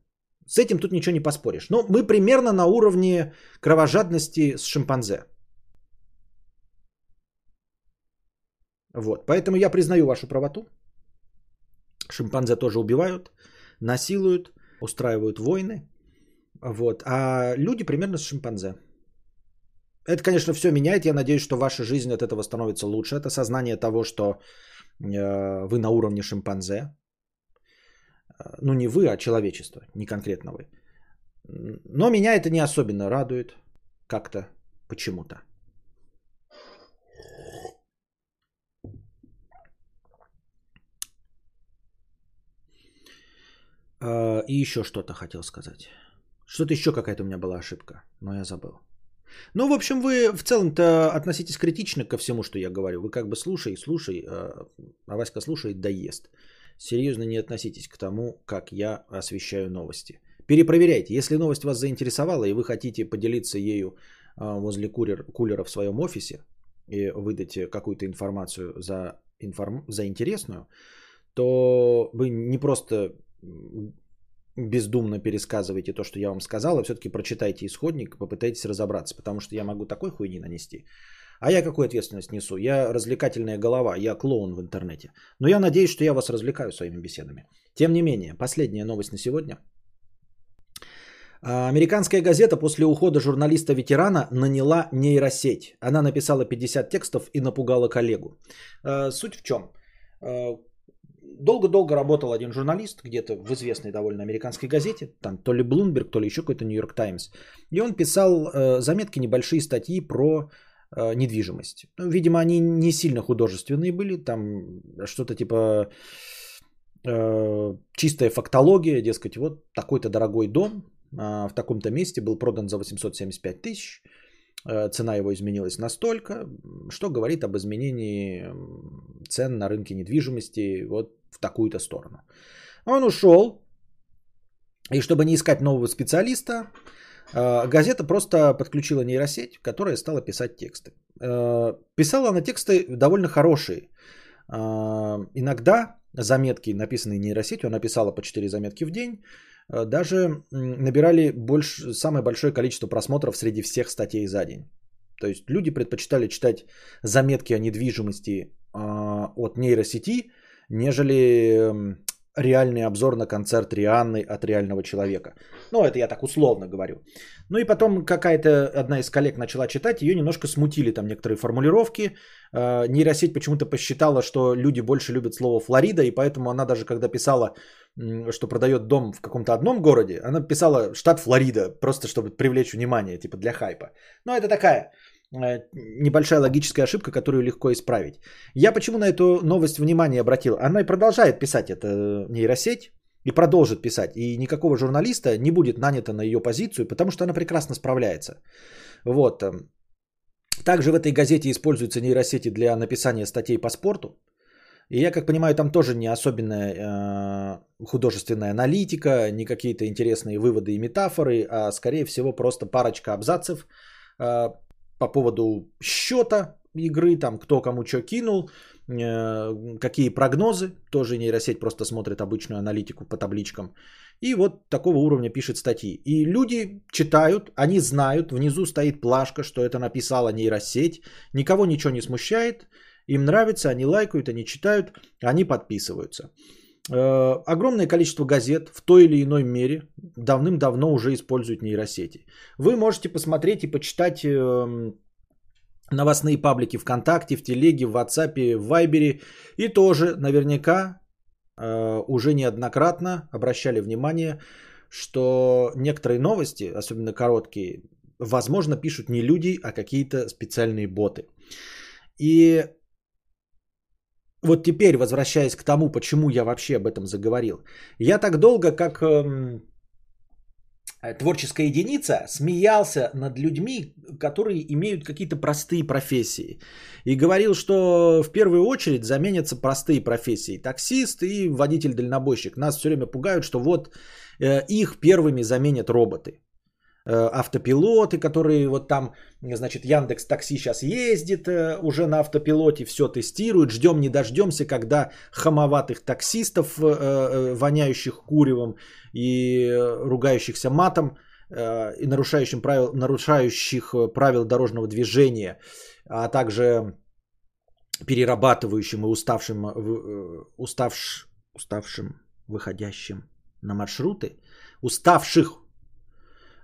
С этим тут ничего не поспоришь. Но мы примерно на уровне кровожадности с шимпанзе. Вот, поэтому я признаю вашу правоту. Шимпанзе тоже убивают, насилуют, устраивают войны. Вот, а люди примерно с шимпанзе. Это, конечно, все меняет. Я надеюсь, что ваша жизнь от этого становится лучше. Это сознание того, что э, вы на уровне шимпанзе. Э, ну, не вы, а человечество, не конкретно вы. Но меня это не особенно радует как-то, почему-то. Э, и еще что-то хотел сказать. Что-то еще какая-то у меня была ошибка, но я забыл. Ну, в общем, вы в целом-то относитесь критично ко всему, что я говорю. Вы как бы слушай, слушай, а, а Васька слушает, да ест. Серьезно не относитесь к тому, как я освещаю новости. Перепроверяйте. Если новость вас заинтересовала и вы хотите поделиться ею а, возле кулер, кулера в своем офисе и выдать какую-то информацию за, информ, за интересную, то вы не просто бездумно пересказывайте то, что я вам сказал, а все-таки прочитайте исходник, попытайтесь разобраться, потому что я могу такой хуйни нанести. А я какую ответственность несу? Я развлекательная голова, я клоун в интернете. Но я надеюсь, что я вас развлекаю своими беседами. Тем не менее, последняя новость на сегодня. А, американская газета после ухода журналиста-ветерана наняла нейросеть. Она написала 50 текстов и напугала коллегу. А, суть в чем? Долго-долго работал один журналист где-то в известной довольно американской газете, там то ли Bloomberg, то ли еще какой-то Нью-Йорк Таймс. И он писал э, заметки, небольшие статьи про э, недвижимость. Ну, видимо, они не сильно художественные были, там что-то типа э, чистая фактология, дескать, вот такой-то дорогой дом э, в таком-то месте был продан за 875 тысяч, цена его изменилась настолько, что говорит об изменении цен на рынке недвижимости вот в такую-то сторону. Он ушел, и чтобы не искать нового специалиста, э, газета просто подключила нейросеть, которая стала писать тексты. Э, писала она тексты довольно хорошие. Э, иногда заметки, написанные нейросетью, она писала по 4 заметки в день, даже набирали больше, самое большое количество просмотров среди всех статей за день. То есть люди предпочитали читать заметки о недвижимости от нейросети, нежели реальный обзор на концерт Рианны от реального человека. Ну, это я так условно говорю. Ну и потом какая-то одна из коллег начала читать, ее немножко смутили там некоторые формулировки. А, нейросеть почему-то посчитала, что люди больше любят слово Флорида, и поэтому она даже когда писала, что продает дом в каком-то одном городе, она писала штат Флорида, просто чтобы привлечь внимание, типа для хайпа. Но это такая Э, небольшая логическая ошибка, которую легко исправить. Я почему на эту новость внимание обратил? Она и продолжает писать эта нейросеть, и продолжит писать. И никакого журналиста не будет нанято на ее позицию, потому что она прекрасно справляется. Вот. Также в этой газете используются нейросети для написания статей по спорту. И я, как понимаю, там тоже не особенная э, художественная аналитика, не какие-то интересные выводы и метафоры, а скорее всего просто парочка абзацев, э, по поводу счета игры, там кто кому что кинул, э, какие прогнозы, тоже нейросеть просто смотрит обычную аналитику по табличкам. И вот такого уровня пишет статьи. И люди читают, они знают, внизу стоит плашка, что это написала нейросеть, никого ничего не смущает, им нравится, они лайкают, они читают, они подписываются. Э, огромное количество газет в той или иной мере давным-давно уже используют нейросети. Вы можете посмотреть и почитать эм, новостные паблики ВКонтакте, в Телеге, в WhatsApp, в Вайбере. И тоже наверняка э, уже неоднократно обращали внимание, что некоторые новости, особенно короткие, возможно, пишут не люди, а какие-то специальные боты. И вот теперь, возвращаясь к тому, почему я вообще об этом заговорил. Я так долго, как эм, творческая единица, смеялся над людьми, которые имеют какие-то простые профессии. И говорил, что в первую очередь заменятся простые профессии. Таксист и водитель-дальнобойщик. Нас все время пугают, что вот э, их первыми заменят роботы. Э, автопилоты, которые вот там, значит, Яндекс Такси сейчас ездит э, уже на автопилоте, все тестирует, ждем не дождемся, когда хамоватых таксистов, э, воняющих куревом и ругающихся матом, и нарушающим правил, нарушающих правил дорожного движения, а также перерабатывающим и уставшим, уставш, уставшим выходящим на маршруты, уставших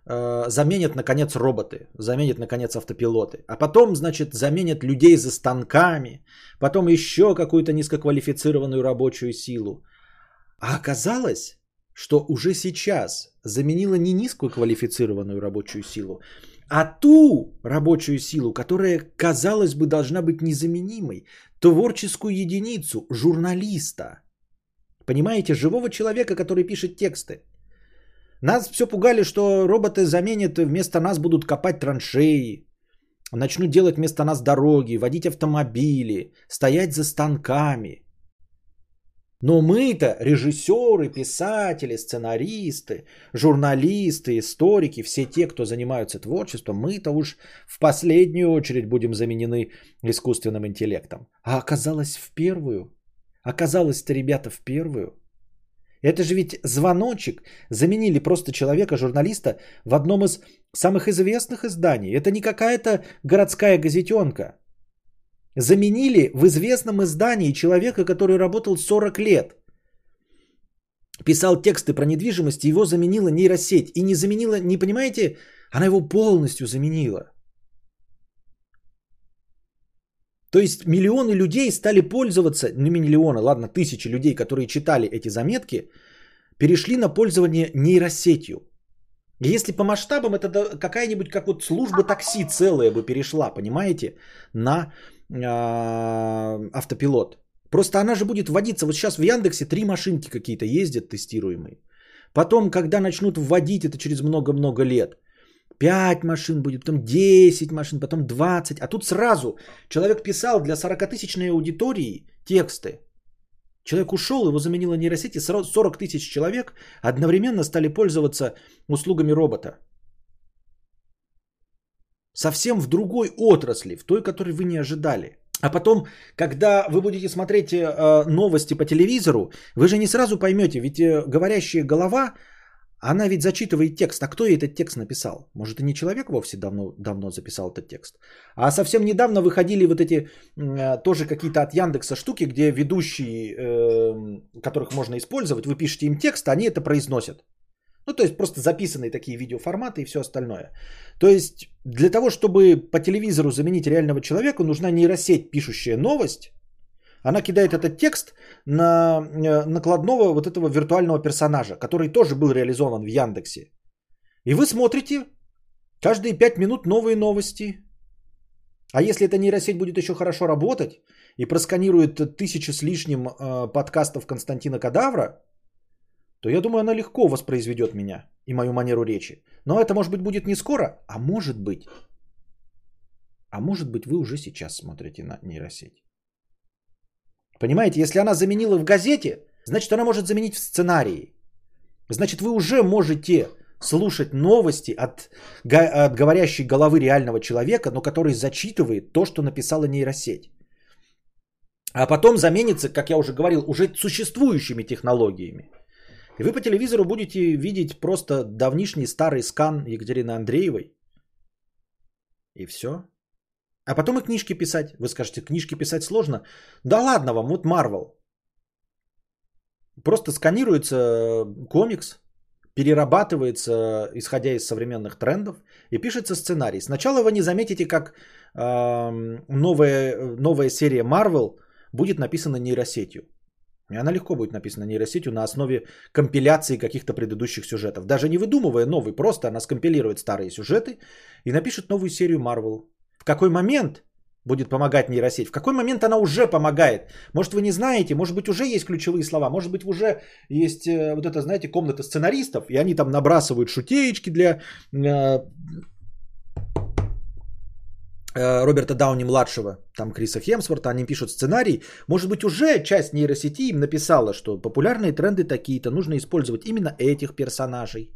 заменят, наконец, роботы, заменят, наконец, автопилоты. А потом, значит, заменят людей за станками, потом еще какую-то низкоквалифицированную рабочую силу. А оказалось, что уже сейчас заменила не низкую квалифицированную рабочую силу, а ту рабочую силу, которая, казалось бы, должна быть незаменимой, творческую единицу, журналиста. Понимаете, живого человека, который пишет тексты. Нас все пугали, что роботы заменят, вместо нас будут копать траншеи, начнут делать вместо нас дороги, водить автомобили, стоять за станками. Но мы-то, режиссеры, писатели, сценаристы, журналисты, историки, все те, кто занимаются творчеством, мы-то уж в последнюю очередь будем заменены искусственным интеллектом. А оказалось в первую. Оказалось-то, ребята, в первую. Это же ведь звоночек. Заменили просто человека, журналиста, в одном из самых известных изданий. Это не какая-то городская газетенка. Заменили в известном издании человека, который работал 40 лет. Писал тексты про недвижимость, его заменила нейросеть. И не заменила, не понимаете, она его полностью заменила. То есть миллионы людей стали пользоваться, не миллионы, ладно, тысячи людей, которые читали эти заметки, перешли на пользование нейросетью. Если по масштабам это какая-нибудь как вот служба такси целая бы перешла, понимаете, на э, автопилот. Просто она же будет вводиться. Вот сейчас в Яндексе три машинки какие-то ездят тестируемые. Потом, когда начнут вводить это через много-много лет, 5 машин будет, потом 10 машин, потом 20. А тут сразу человек писал для 40-тысячной аудитории тексты. Человек ушел, его заменила нейросеть, и 40 тысяч человек одновременно стали пользоваться услугами робота. Совсем в другой отрасли, в той, которой вы не ожидали. А потом, когда вы будете смотреть э, новости по телевизору, вы же не сразу поймете, ведь э, говорящая голова она ведь зачитывает текст. А кто ей этот текст написал? Может, и не человек вовсе давно, давно записал этот текст. А совсем недавно выходили вот эти э, тоже какие-то от Яндекса штуки, где ведущие, э, которых можно использовать, вы пишете им текст, а они это произносят. Ну, то есть просто записанные такие видеоформаты и все остальное. То есть для того, чтобы по телевизору заменить реального человека, нужна нейросеть, пишущая новость, она кидает этот текст на э, накладного вот этого виртуального персонажа, который тоже был реализован в Яндексе. И вы смотрите каждые 5 минут новые новости. А если эта нейросеть будет еще хорошо работать и просканирует тысячи с лишним э, подкастов Константина Кадавра, то я думаю, она легко воспроизведет меня и мою манеру речи. Но это, может быть, будет не скоро, а может быть. А может быть, вы уже сейчас смотрите на нейросеть. Понимаете, если она заменила в газете, значит она может заменить в сценарии. Значит, вы уже можете слушать новости от, от говорящей головы реального человека, но который зачитывает то, что написала нейросеть. А потом заменится, как я уже говорил, уже существующими технологиями. И вы по телевизору будете видеть просто давнишний старый скан Екатерины Андреевой. И все. А потом и книжки писать. Вы скажете, книжки писать сложно. Да ладно вам, вот Марвел. Просто сканируется комикс, перерабатывается, исходя из современных трендов, и пишется сценарий. Сначала вы не заметите, как э, новая, новая серия Marvel будет написана нейросетью. И она легко будет написана нейросетью на основе компиляции каких-то предыдущих сюжетов. Даже не выдумывая новый, просто она скомпилирует старые сюжеты и напишет новую серию Marvel. В какой момент будет помогать нейросеть? В какой момент она уже помогает? Может, вы не знаете, может быть, уже есть ключевые слова, может быть, уже есть э, вот это, знаете, комната сценаристов, и они там набрасывают шутеечки для э, э, Роберта Дауни-младшего, там Криса Хемсворта, они пишут сценарий. Может быть, уже часть нейросети им написала, что популярные тренды такие-то, нужно использовать именно этих персонажей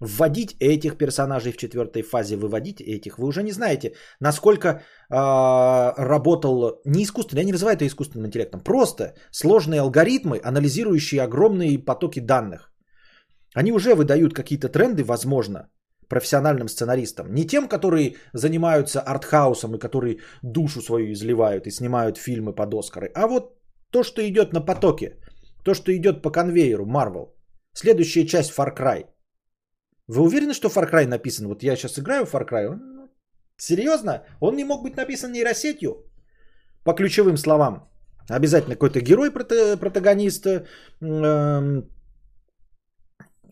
вводить этих персонажей в четвертой фазе, выводить этих. Вы уже не знаете, насколько э, работал не искусственный, я не называю это искусственным интеллектом, просто сложные алгоритмы, анализирующие огромные потоки данных. Они уже выдают какие-то тренды, возможно, профессиональным сценаристам. Не тем, которые занимаются артхаусом и которые душу свою изливают и снимают фильмы под Оскары, а вот то, что идет на потоке, то, что идет по конвейеру Marvel. Следующая часть Far Cry – вы уверены, что Far Cry написан? Вот я сейчас играю в Far Cry. Ну, серьезно? Он не мог быть написан нейросетью? По ключевым словам. Обязательно какой-то герой, протагонист, э,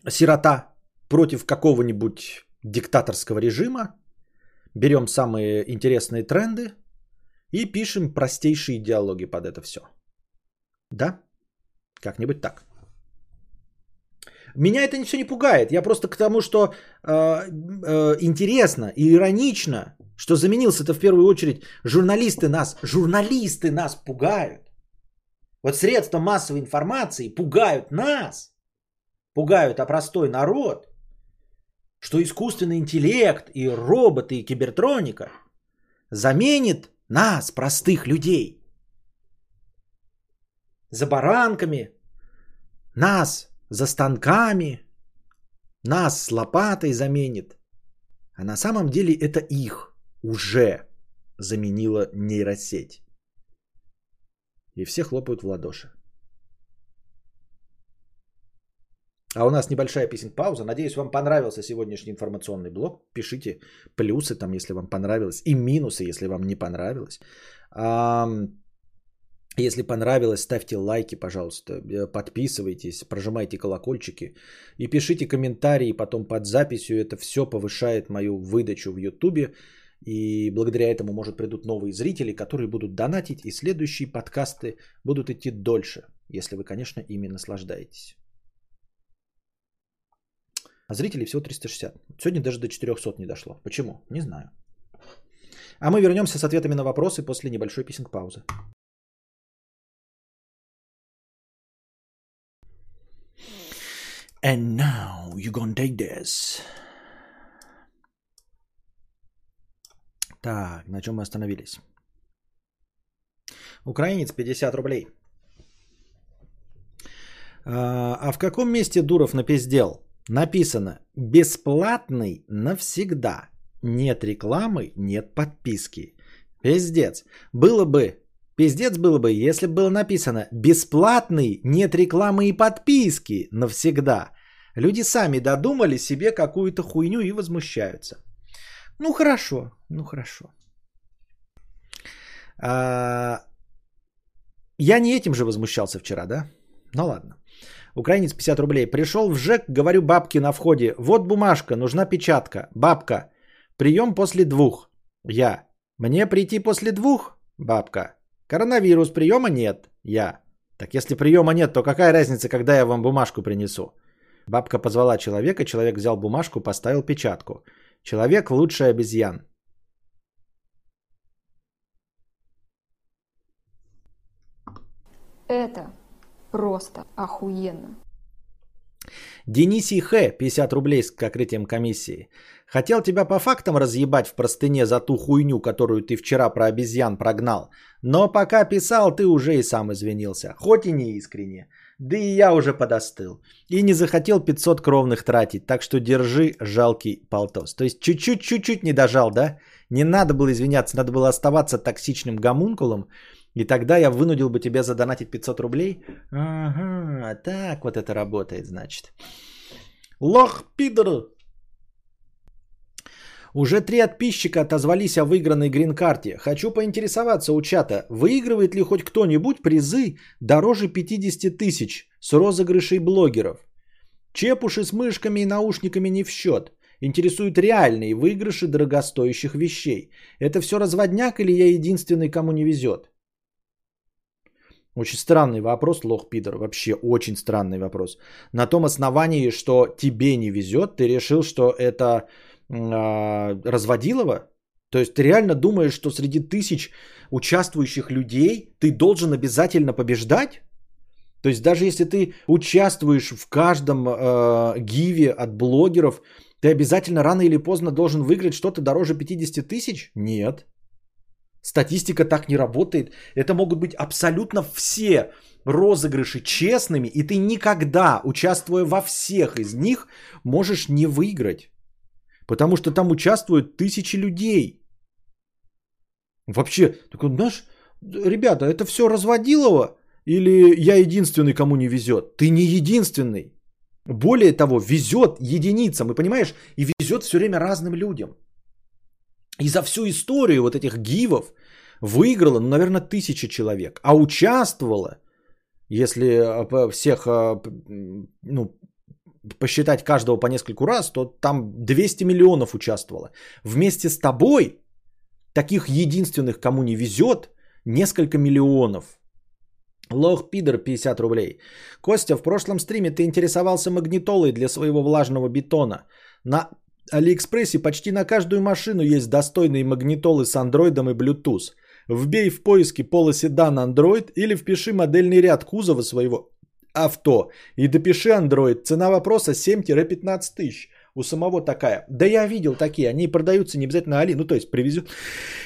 сирота против какого-нибудь диктаторского режима. Берем самые интересные тренды и пишем простейшие диалоги под это все. Да? Как-нибудь так. Меня это все не пугает. Я просто к тому, что э, э, интересно и иронично, что заменился это в первую очередь журналисты нас, журналисты нас пугают. Вот средства массовой информации пугают нас, пугают, а простой народ, что искусственный интеллект и роботы и кибертроника заменит нас, простых людей. За баранками, нас, за станками, нас с лопатой заменит. А на самом деле это их уже заменила нейросеть. И все хлопают в ладоши. А у нас небольшая песен пауза. Надеюсь, вам понравился сегодняшний информационный блок. Пишите плюсы там, если вам понравилось, и минусы, если вам не понравилось. Если понравилось, ставьте лайки, пожалуйста, э, подписывайтесь, прожимайте колокольчики и пишите комментарии потом под записью. Это все повышает мою выдачу в Ютубе. И благодаря этому, может, придут новые зрители, которые будут донатить, и следующие подкасты будут идти дольше, если вы, конечно, ими наслаждаетесь. А зрителей всего 360. Сегодня даже до 400 не дошло. Почему? Не знаю. А мы вернемся с ответами на вопросы после небольшой писинг And now you gonna take this. Так, на чем мы остановились? Украинец 50 рублей. А, а в каком месте Дуров напиздел? Написано «Бесплатный навсегда». Нет рекламы, нет подписки. Пиздец. Было бы, пиздец было бы, если бы было написано «Бесплатный, нет рекламы и подписки навсегда». Люди сами додумали себе какую-то хуйню и возмущаются. Ну хорошо, ну хорошо. А, я не этим же возмущался вчера, да? Ну ладно. Украинец 50 рублей. Пришел в ЖЭК, говорю бабке на входе. Вот бумажка, нужна печатка. Бабка. Прием после двух. Я. Мне прийти после двух? Бабка. Коронавирус, приема нет. Я. Так если приема нет, то какая разница, когда я вам бумажку принесу? Бабка позвала человека, человек взял бумажку, поставил печатку. Человек лучший обезьян. Это просто охуенно. Дениси Х, 50 рублей с покрытием комиссии. Хотел тебя по фактам разъебать в простыне за ту хуйню, которую ты вчера про обезьян прогнал. Но пока писал, ты уже и сам извинился. Хоть и не искренне. Да и я уже подостыл. И не захотел 500 кровных тратить, так что держи жалкий полтос. То есть чуть-чуть, чуть-чуть не дожал, да? Не надо было извиняться, надо было оставаться токсичным гомункулом, и тогда я вынудил бы тебя задонатить 500 рублей. Ага, так вот это работает, значит. Лох, пидор! Уже три подписчика отозвались о выигранной грин-карте. Хочу поинтересоваться у чата, выигрывает ли хоть кто-нибудь призы дороже 50 тысяч с розыгрышей блогеров? Чепуши с мышками и наушниками не в счет. Интересуют реальные выигрыши дорогостоящих вещей. Это все разводняк или я единственный, кому не везет? Очень странный вопрос, лох пидор. Вообще очень странный вопрос. На том основании, что тебе не везет, ты решил, что это э, разводилово? То есть ты реально думаешь, что среди тысяч участвующих людей ты должен обязательно побеждать? То есть даже если ты участвуешь в каждом э, гиве от блогеров, ты обязательно рано или поздно должен выиграть что-то дороже 50 тысяч? Нет. Статистика так не работает. Это могут быть абсолютно все розыгрыши честными, и ты никогда, участвуя во всех из них, можешь не выиграть. Потому что там участвуют тысячи людей. Вообще, такой, знаешь, ребята, это все разводилово? Или я единственный, кому не везет? Ты не единственный. Более того, везет единицам, и понимаешь, и везет все время разным людям. И за всю историю вот этих гивов выиграло, ну, наверное, тысяча человек. А участвовало, если э, всех, э, ну, посчитать каждого по нескольку раз, то там 200 миллионов участвовало. Вместе с тобой, таких единственных, кому не везет, несколько миллионов. Лох Пидор 50 рублей. Костя, в прошлом стриме ты интересовался магнитолой для своего влажного бетона. На Алиэкспрессе почти на каждую машину есть достойные магнитолы с андроидом и Bluetooth. Вбей в поиске полоседан Android или впиши модельный ряд кузова своего авто и допиши Android. Цена вопроса 7-15 тысяч. У самого такая. Да я видел такие, они продаются не обязательно Али, ну то есть привезу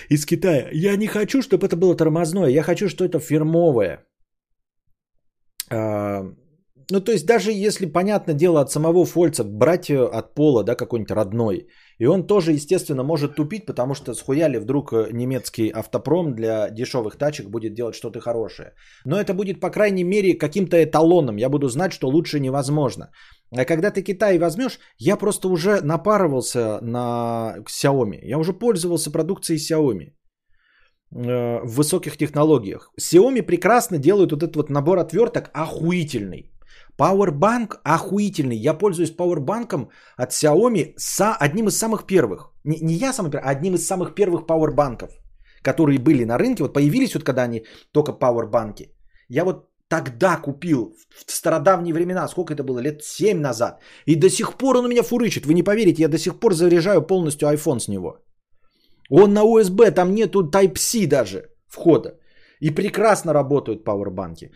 из Китая. Я не хочу, чтобы это было тормозное, я хочу, что это фирмовое. А, ну, то есть, даже если, понятное дело, от самого Фольца брать от пола, да, какой-нибудь родной, и он тоже, естественно, может тупить, потому что схуяли вдруг э, немецкий автопром для дешевых тачек будет делать что-то хорошее. Но это будет, по крайней мере, каким-то эталоном. Я буду знать, что лучше невозможно. А когда ты Китай возьмешь, я просто уже напарывался на Xiaomi. Я уже пользовался продукцией Xiaomi э, в высоких технологиях. Xiaomi прекрасно делают вот этот вот набор отверток охуительный. Powerbank охуительный. Я пользуюсь Powerbank от Xiaomi с одним из самых первых. Не, не я самый первый, а одним из самых первых Powerbank, которые были на рынке. Вот появились вот когда они только Powerbank. Я вот тогда купил, в стародавние времена, сколько это было, лет 7 назад. И до сих пор он у меня фурычит. Вы не поверите, я до сих пор заряжаю полностью iPhone с него. Он на USB, там нету Type-C даже входа. И прекрасно работают пауэрбанки.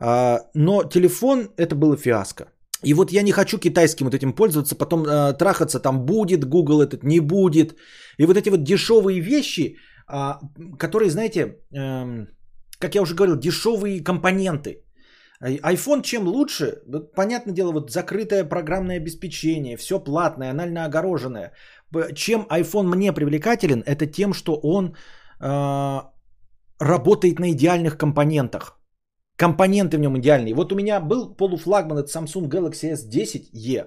А, но телефон это было фиаско. И вот я не хочу китайским вот этим пользоваться, потом э, трахаться там будет, Google этот не будет. И вот эти вот дешевые вещи, э, которые, знаете, э, как я уже говорил, дешевые компоненты. iPhone чем лучше? Понятное дело, вот закрытое программное обеспечение, все платное, анально огороженное. Чем iPhone мне привлекателен, это тем, что он э, работает на идеальных компонентах. Компоненты в нем идеальные. Вот у меня был полуфлагман, это Samsung Galaxy S10e.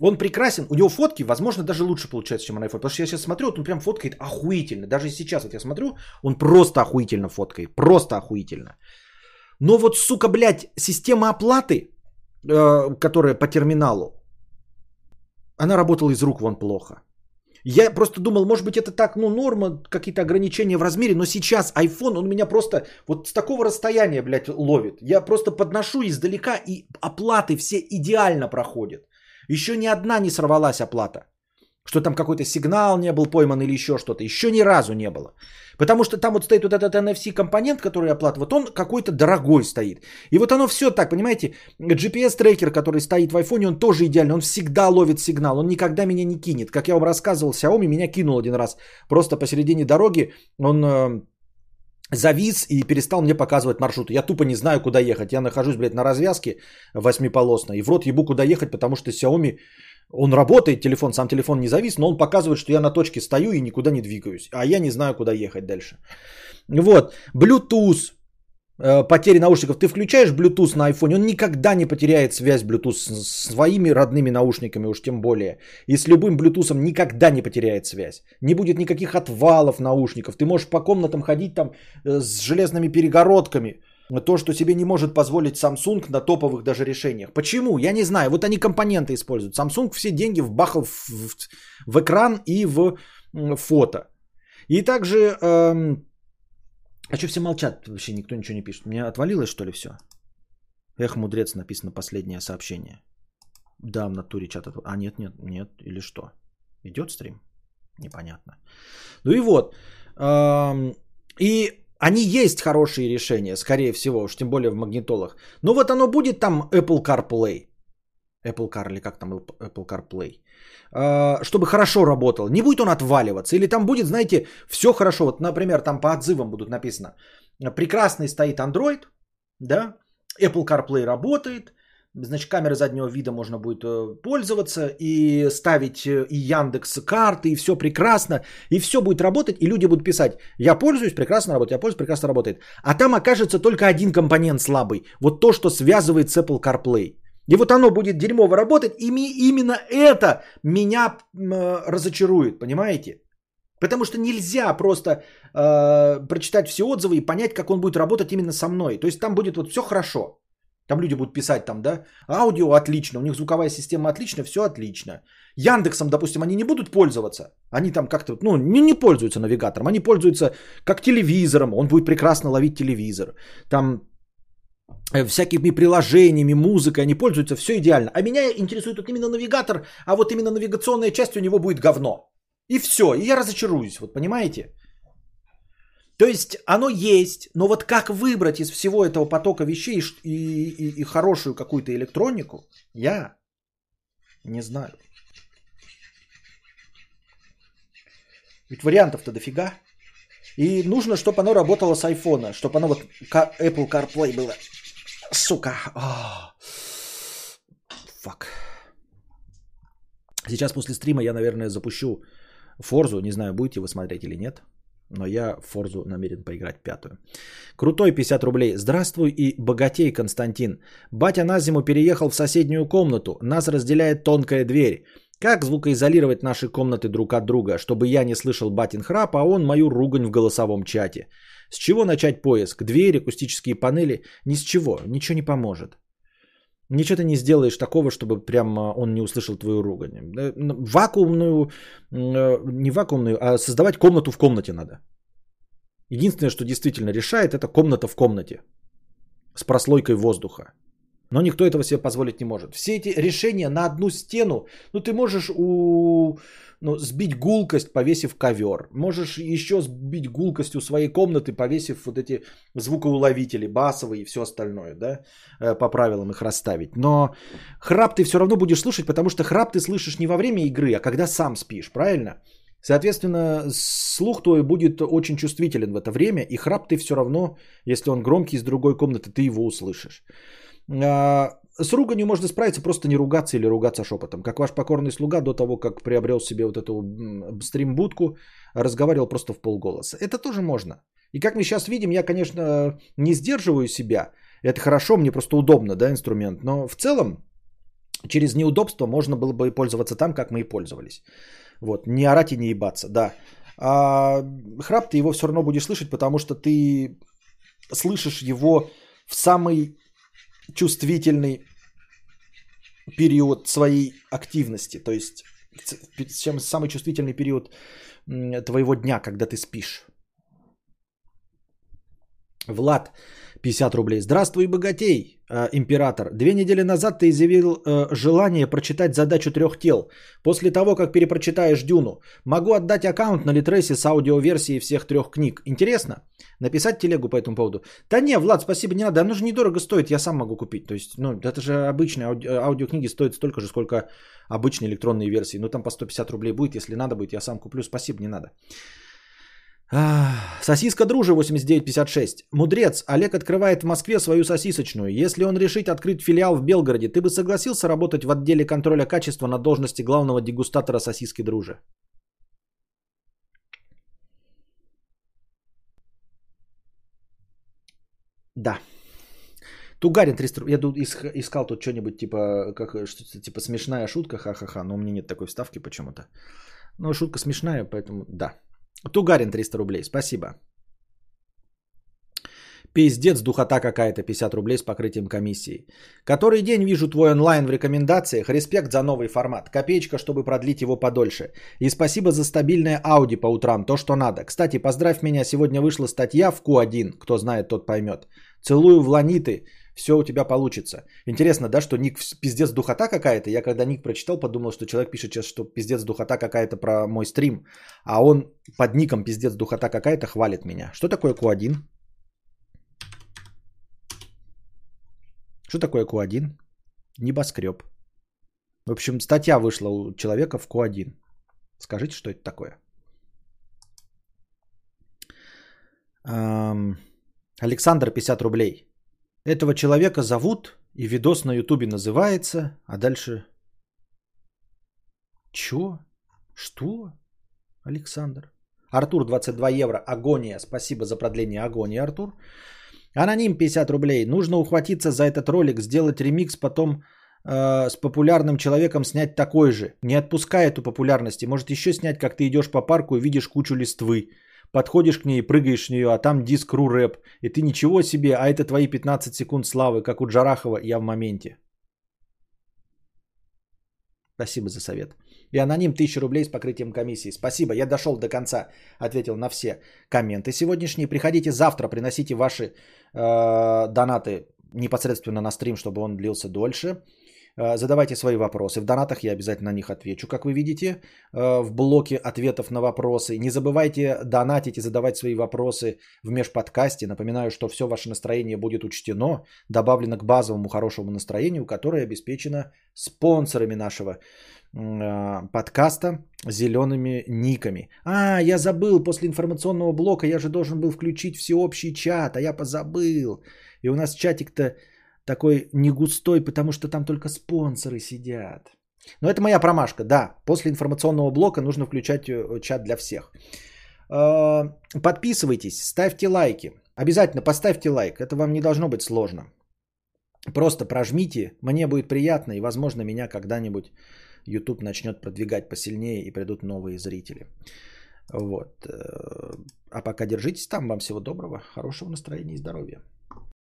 Он прекрасен, у него фотки, возможно, даже лучше получается, чем на iPhone. Потому что я сейчас смотрю, вот он прям фоткает охуительно. Даже сейчас вот я смотрю, он просто охуительно фоткает. Просто охуительно. Но вот, сука, блядь, система оплаты, э, которая по терминалу, она работала из рук вон плохо. Я просто думал, может быть, это так, ну, норма, какие-то ограничения в размере, но сейчас iPhone, он меня просто вот с такого расстояния, блядь, ловит. Я просто подношу издалека, и оплаты все идеально проходят. Еще ни одна не сорвалась оплата. Что там какой-то сигнал не был пойман или еще что-то. Еще ни разу не было. Потому что там вот стоит вот этот NFC компонент, который оплата, вот он какой-то дорогой стоит. И вот оно все так, понимаете, GPS-трекер, который стоит в iPhone, он тоже идеальный, он всегда ловит сигнал, он никогда меня не кинет. Как я вам рассказывал, Xiaomi меня кинул один раз просто посередине дороги, он э, завис и перестал мне показывать маршруты. Я тупо не знаю, куда ехать. Я нахожусь, блядь, на развязке восьмиполосной. И в рот ебу, куда ехать, потому что Xiaomi, он работает, телефон, сам телефон не завис, но он показывает, что я на точке стою и никуда не двигаюсь. А я не знаю, куда ехать дальше. Вот. Bluetooth. Э, потери наушников. Ты включаешь Bluetooth на iPhone, он никогда не потеряет связь Bluetooth с своими родными наушниками, уж тем более. И с любым Bluetooth никогда не потеряет связь. Не будет никаких отвалов наушников. Ты можешь по комнатам ходить там э, с железными перегородками. То, что себе не может позволить Samsung на топовых даже решениях. Почему? Я не знаю. Вот они компоненты используют. Samsung все деньги вбахал в, в, в экран и в фото. И также эм, а что все молчат? Вообще никто ничего не пишет. Мне отвалилось, что ли, все? Эх, мудрец, написано последнее сообщение. Да, в натуре чат. Отв... А, нет, нет, нет. Или что? Идет стрим? Непонятно. Ну и вот. И они есть хорошие решения, скорее всего, уж тем более в магнитолах. Но вот оно будет там Apple CarPlay. Apple Car или как там Apple CarPlay. А, чтобы хорошо работал. Не будет он отваливаться. Или там будет, знаете, все хорошо. Вот, например, там по отзывам будут написано. Прекрасный стоит Android, да, Apple CarPlay работает, значит, камера заднего вида можно будет э, пользоваться и ставить э, и Яндекс карты, и все прекрасно, и все будет работать, и люди будут писать, я пользуюсь, прекрасно работает, я пользуюсь, прекрасно работает. А там окажется только один компонент слабый, вот то, что связывает с Apple CarPlay. И вот оно будет дерьмово работать, и именно это меня э, разочарует, понимаете? Потому что нельзя просто э, прочитать все отзывы и понять, как он будет работать именно со мной. То есть там будет вот все хорошо. Там люди будут писать там, да, аудио отлично, у них звуковая система отличная, все отлично. Яндексом, допустим, они не будут пользоваться. Они там как-то, ну, не, не пользуются навигатором, они пользуются как телевизором, он будет прекрасно ловить телевизор. Там Э, всякими приложениями, музыкой, они пользуются, все идеально. А меня интересует вот именно навигатор, а вот именно навигационная часть у него будет говно. И все, и я разочаруюсь, вот понимаете? То есть оно есть, но вот как выбрать из всего этого потока вещей и, и, и хорошую какую-то электронику, я не знаю. Ведь вариантов-то дофига. И нужно, чтобы оно работало с айфона, чтобы оно вот Apple CarPlay было Сука. Фак. Сейчас после стрима я, наверное, запущу Форзу. Не знаю, будете вы смотреть или нет. Но я Форзу намерен поиграть пятую. Крутой 50 рублей. Здравствуй и богатей, Константин. Батя на зиму переехал в соседнюю комнату. Нас разделяет тонкая дверь. Как звукоизолировать наши комнаты друг от друга, чтобы я не слышал батин храп, а он мою ругань в голосовом чате? С чего начать поиск? Двери, акустические панели? Ни с чего, ничего не поможет. Ничего ты не сделаешь такого, чтобы прям он не услышал твою ругань. Э, вакуумную, э, не вакуумную, а создавать комнату в комнате надо. Единственное, что действительно решает, это комната в комнате с прослойкой воздуха. Но никто этого себе позволить не может. Все эти решения на одну стену, ну ты можешь у, ну, сбить гулкость, повесив ковер. Можешь еще сбить гулкость у своей комнаты, повесив вот эти звукоуловители, басовые и все остальное, да, э, по правилам их расставить. Но храп ты все равно будешь слушать, потому что храп ты слышишь не во время игры, а когда сам спишь, правильно? Соответственно, слух твой будет очень чувствителен в это время, и храп ты все равно, если он громкий из другой комнаты, ты его услышишь. А, с руганью можно справиться, просто не ругаться или ругаться шепотом. Как ваш покорный слуга до того, как приобрел себе вот эту стримбудку, разговаривал просто в полголоса. Это тоже можно. И как мы сейчас видим, я, конечно, не сдерживаю себя. Это хорошо, мне просто удобно, да, инструмент. Но в целом, через неудобство можно было бы пользоваться там, как мы и пользовались. Вот, не орать и не ебаться, да. А храп ты его все равно будешь слышать, потому что ты слышишь его в самый чувствительный период своей активности, то есть чем самый чувствительный период твоего дня, когда ты спишь. Влад, 50 рублей. Здравствуй, богатей, э, император. Две недели назад ты изъявил э, желание прочитать задачу трех тел. После того, как перепрочитаешь Дюну, могу отдать аккаунт на Литресе с аудиоверсией всех трех книг. Интересно? Написать телегу по этому поводу? Да не, Влад, спасибо, не надо. Оно же недорого стоит, я сам могу купить. То есть, ну, это же обычные ауди- аудиокниги стоят столько же, сколько обычные электронные версии. Ну, там по 150 рублей будет, если надо будет, я сам куплю. Спасибо, не надо. Сосиска дружи 8956. Мудрец, Олег открывает в Москве свою сосисочную. Если он решит открыть филиал в Белгороде, ты бы согласился работать в отделе контроля качества на должности главного дегустатора сосиски дружи? Да. Тугарин 300 рублей. Я тут ис- искал тут что-нибудь типа, как, что-то типа смешная шутка, ха-ха-ха, но у меня нет такой вставки почему-то. Ну, шутка смешная, поэтому да. Тугарин 300 рублей, спасибо. Пиздец, духота какая-то, 50 рублей с покрытием комиссии. Который день вижу твой онлайн в рекомендациях. Респект за новый формат. Копеечка, чтобы продлить его подольше. И спасибо за стабильное ауди по утрам, то, что надо. Кстати, поздравь меня, сегодня вышла статья в Q1. Кто знает, тот поймет. Целую в ланиты, все у тебя получится. Интересно, да, что ник пиздец духота какая-то. Я когда ник прочитал, подумал, что человек пишет сейчас, что пиздец духота какая-то про мой стрим. А он под ником пиздец духота какая-то хвалит меня. Что такое Q1? Что такое Q1? Небоскреб. В общем, статья вышла у человека в Q1. Скажите, что это такое? Александр, 50 рублей. Этого человека зовут, и видос на ютубе называется, а дальше... Чё? Что? Александр. Артур, 22 евро. Агония. Спасибо за продление агонии, Артур. Аноним 50 рублей. Нужно ухватиться за этот ролик, сделать ремикс, потом э, с популярным человеком снять такой же. Не отпускай эту популярность. И может еще снять, как ты идешь по парку и видишь кучу листвы. Подходишь к ней, прыгаешь в нее, а там диск ру рэп. И ты ничего себе, а это твои 15 секунд славы, как у Джарахова, я в моменте. Спасибо за совет. И аноним 1000 рублей с покрытием комиссии. Спасибо, я дошел до конца, ответил на все комменты сегодняшние. Приходите завтра, приносите ваши э, донаты непосредственно на стрим, чтобы он длился дольше. Э, задавайте свои вопросы. В донатах я обязательно на них отвечу, как вы видите, э, в блоке ответов на вопросы. Не забывайте донатить и задавать свои вопросы в межподкасте. Напоминаю, что все ваше настроение будет учтено, добавлено к базовому хорошему настроению, которое обеспечено спонсорами нашего э, подкаста зелеными никами. А, я забыл, после информационного блока я же должен был включить всеобщий чат, а я позабыл. И у нас чатик-то такой не густой, потому что там только спонсоры сидят. Но это моя промашка, да. После информационного блока нужно включать э, чат для всех. Э, Подписывайтесь, ставьте лайки. Обязательно поставьте лайк, это вам не должно быть сложно. Просто прожмите, мне будет приятно, и, возможно, меня когда-нибудь YouTube начнет продвигать посильнее и придут новые зрители. Вот. э, А пока держитесь там. Вам всего доброго, хорошего настроения и здоровья.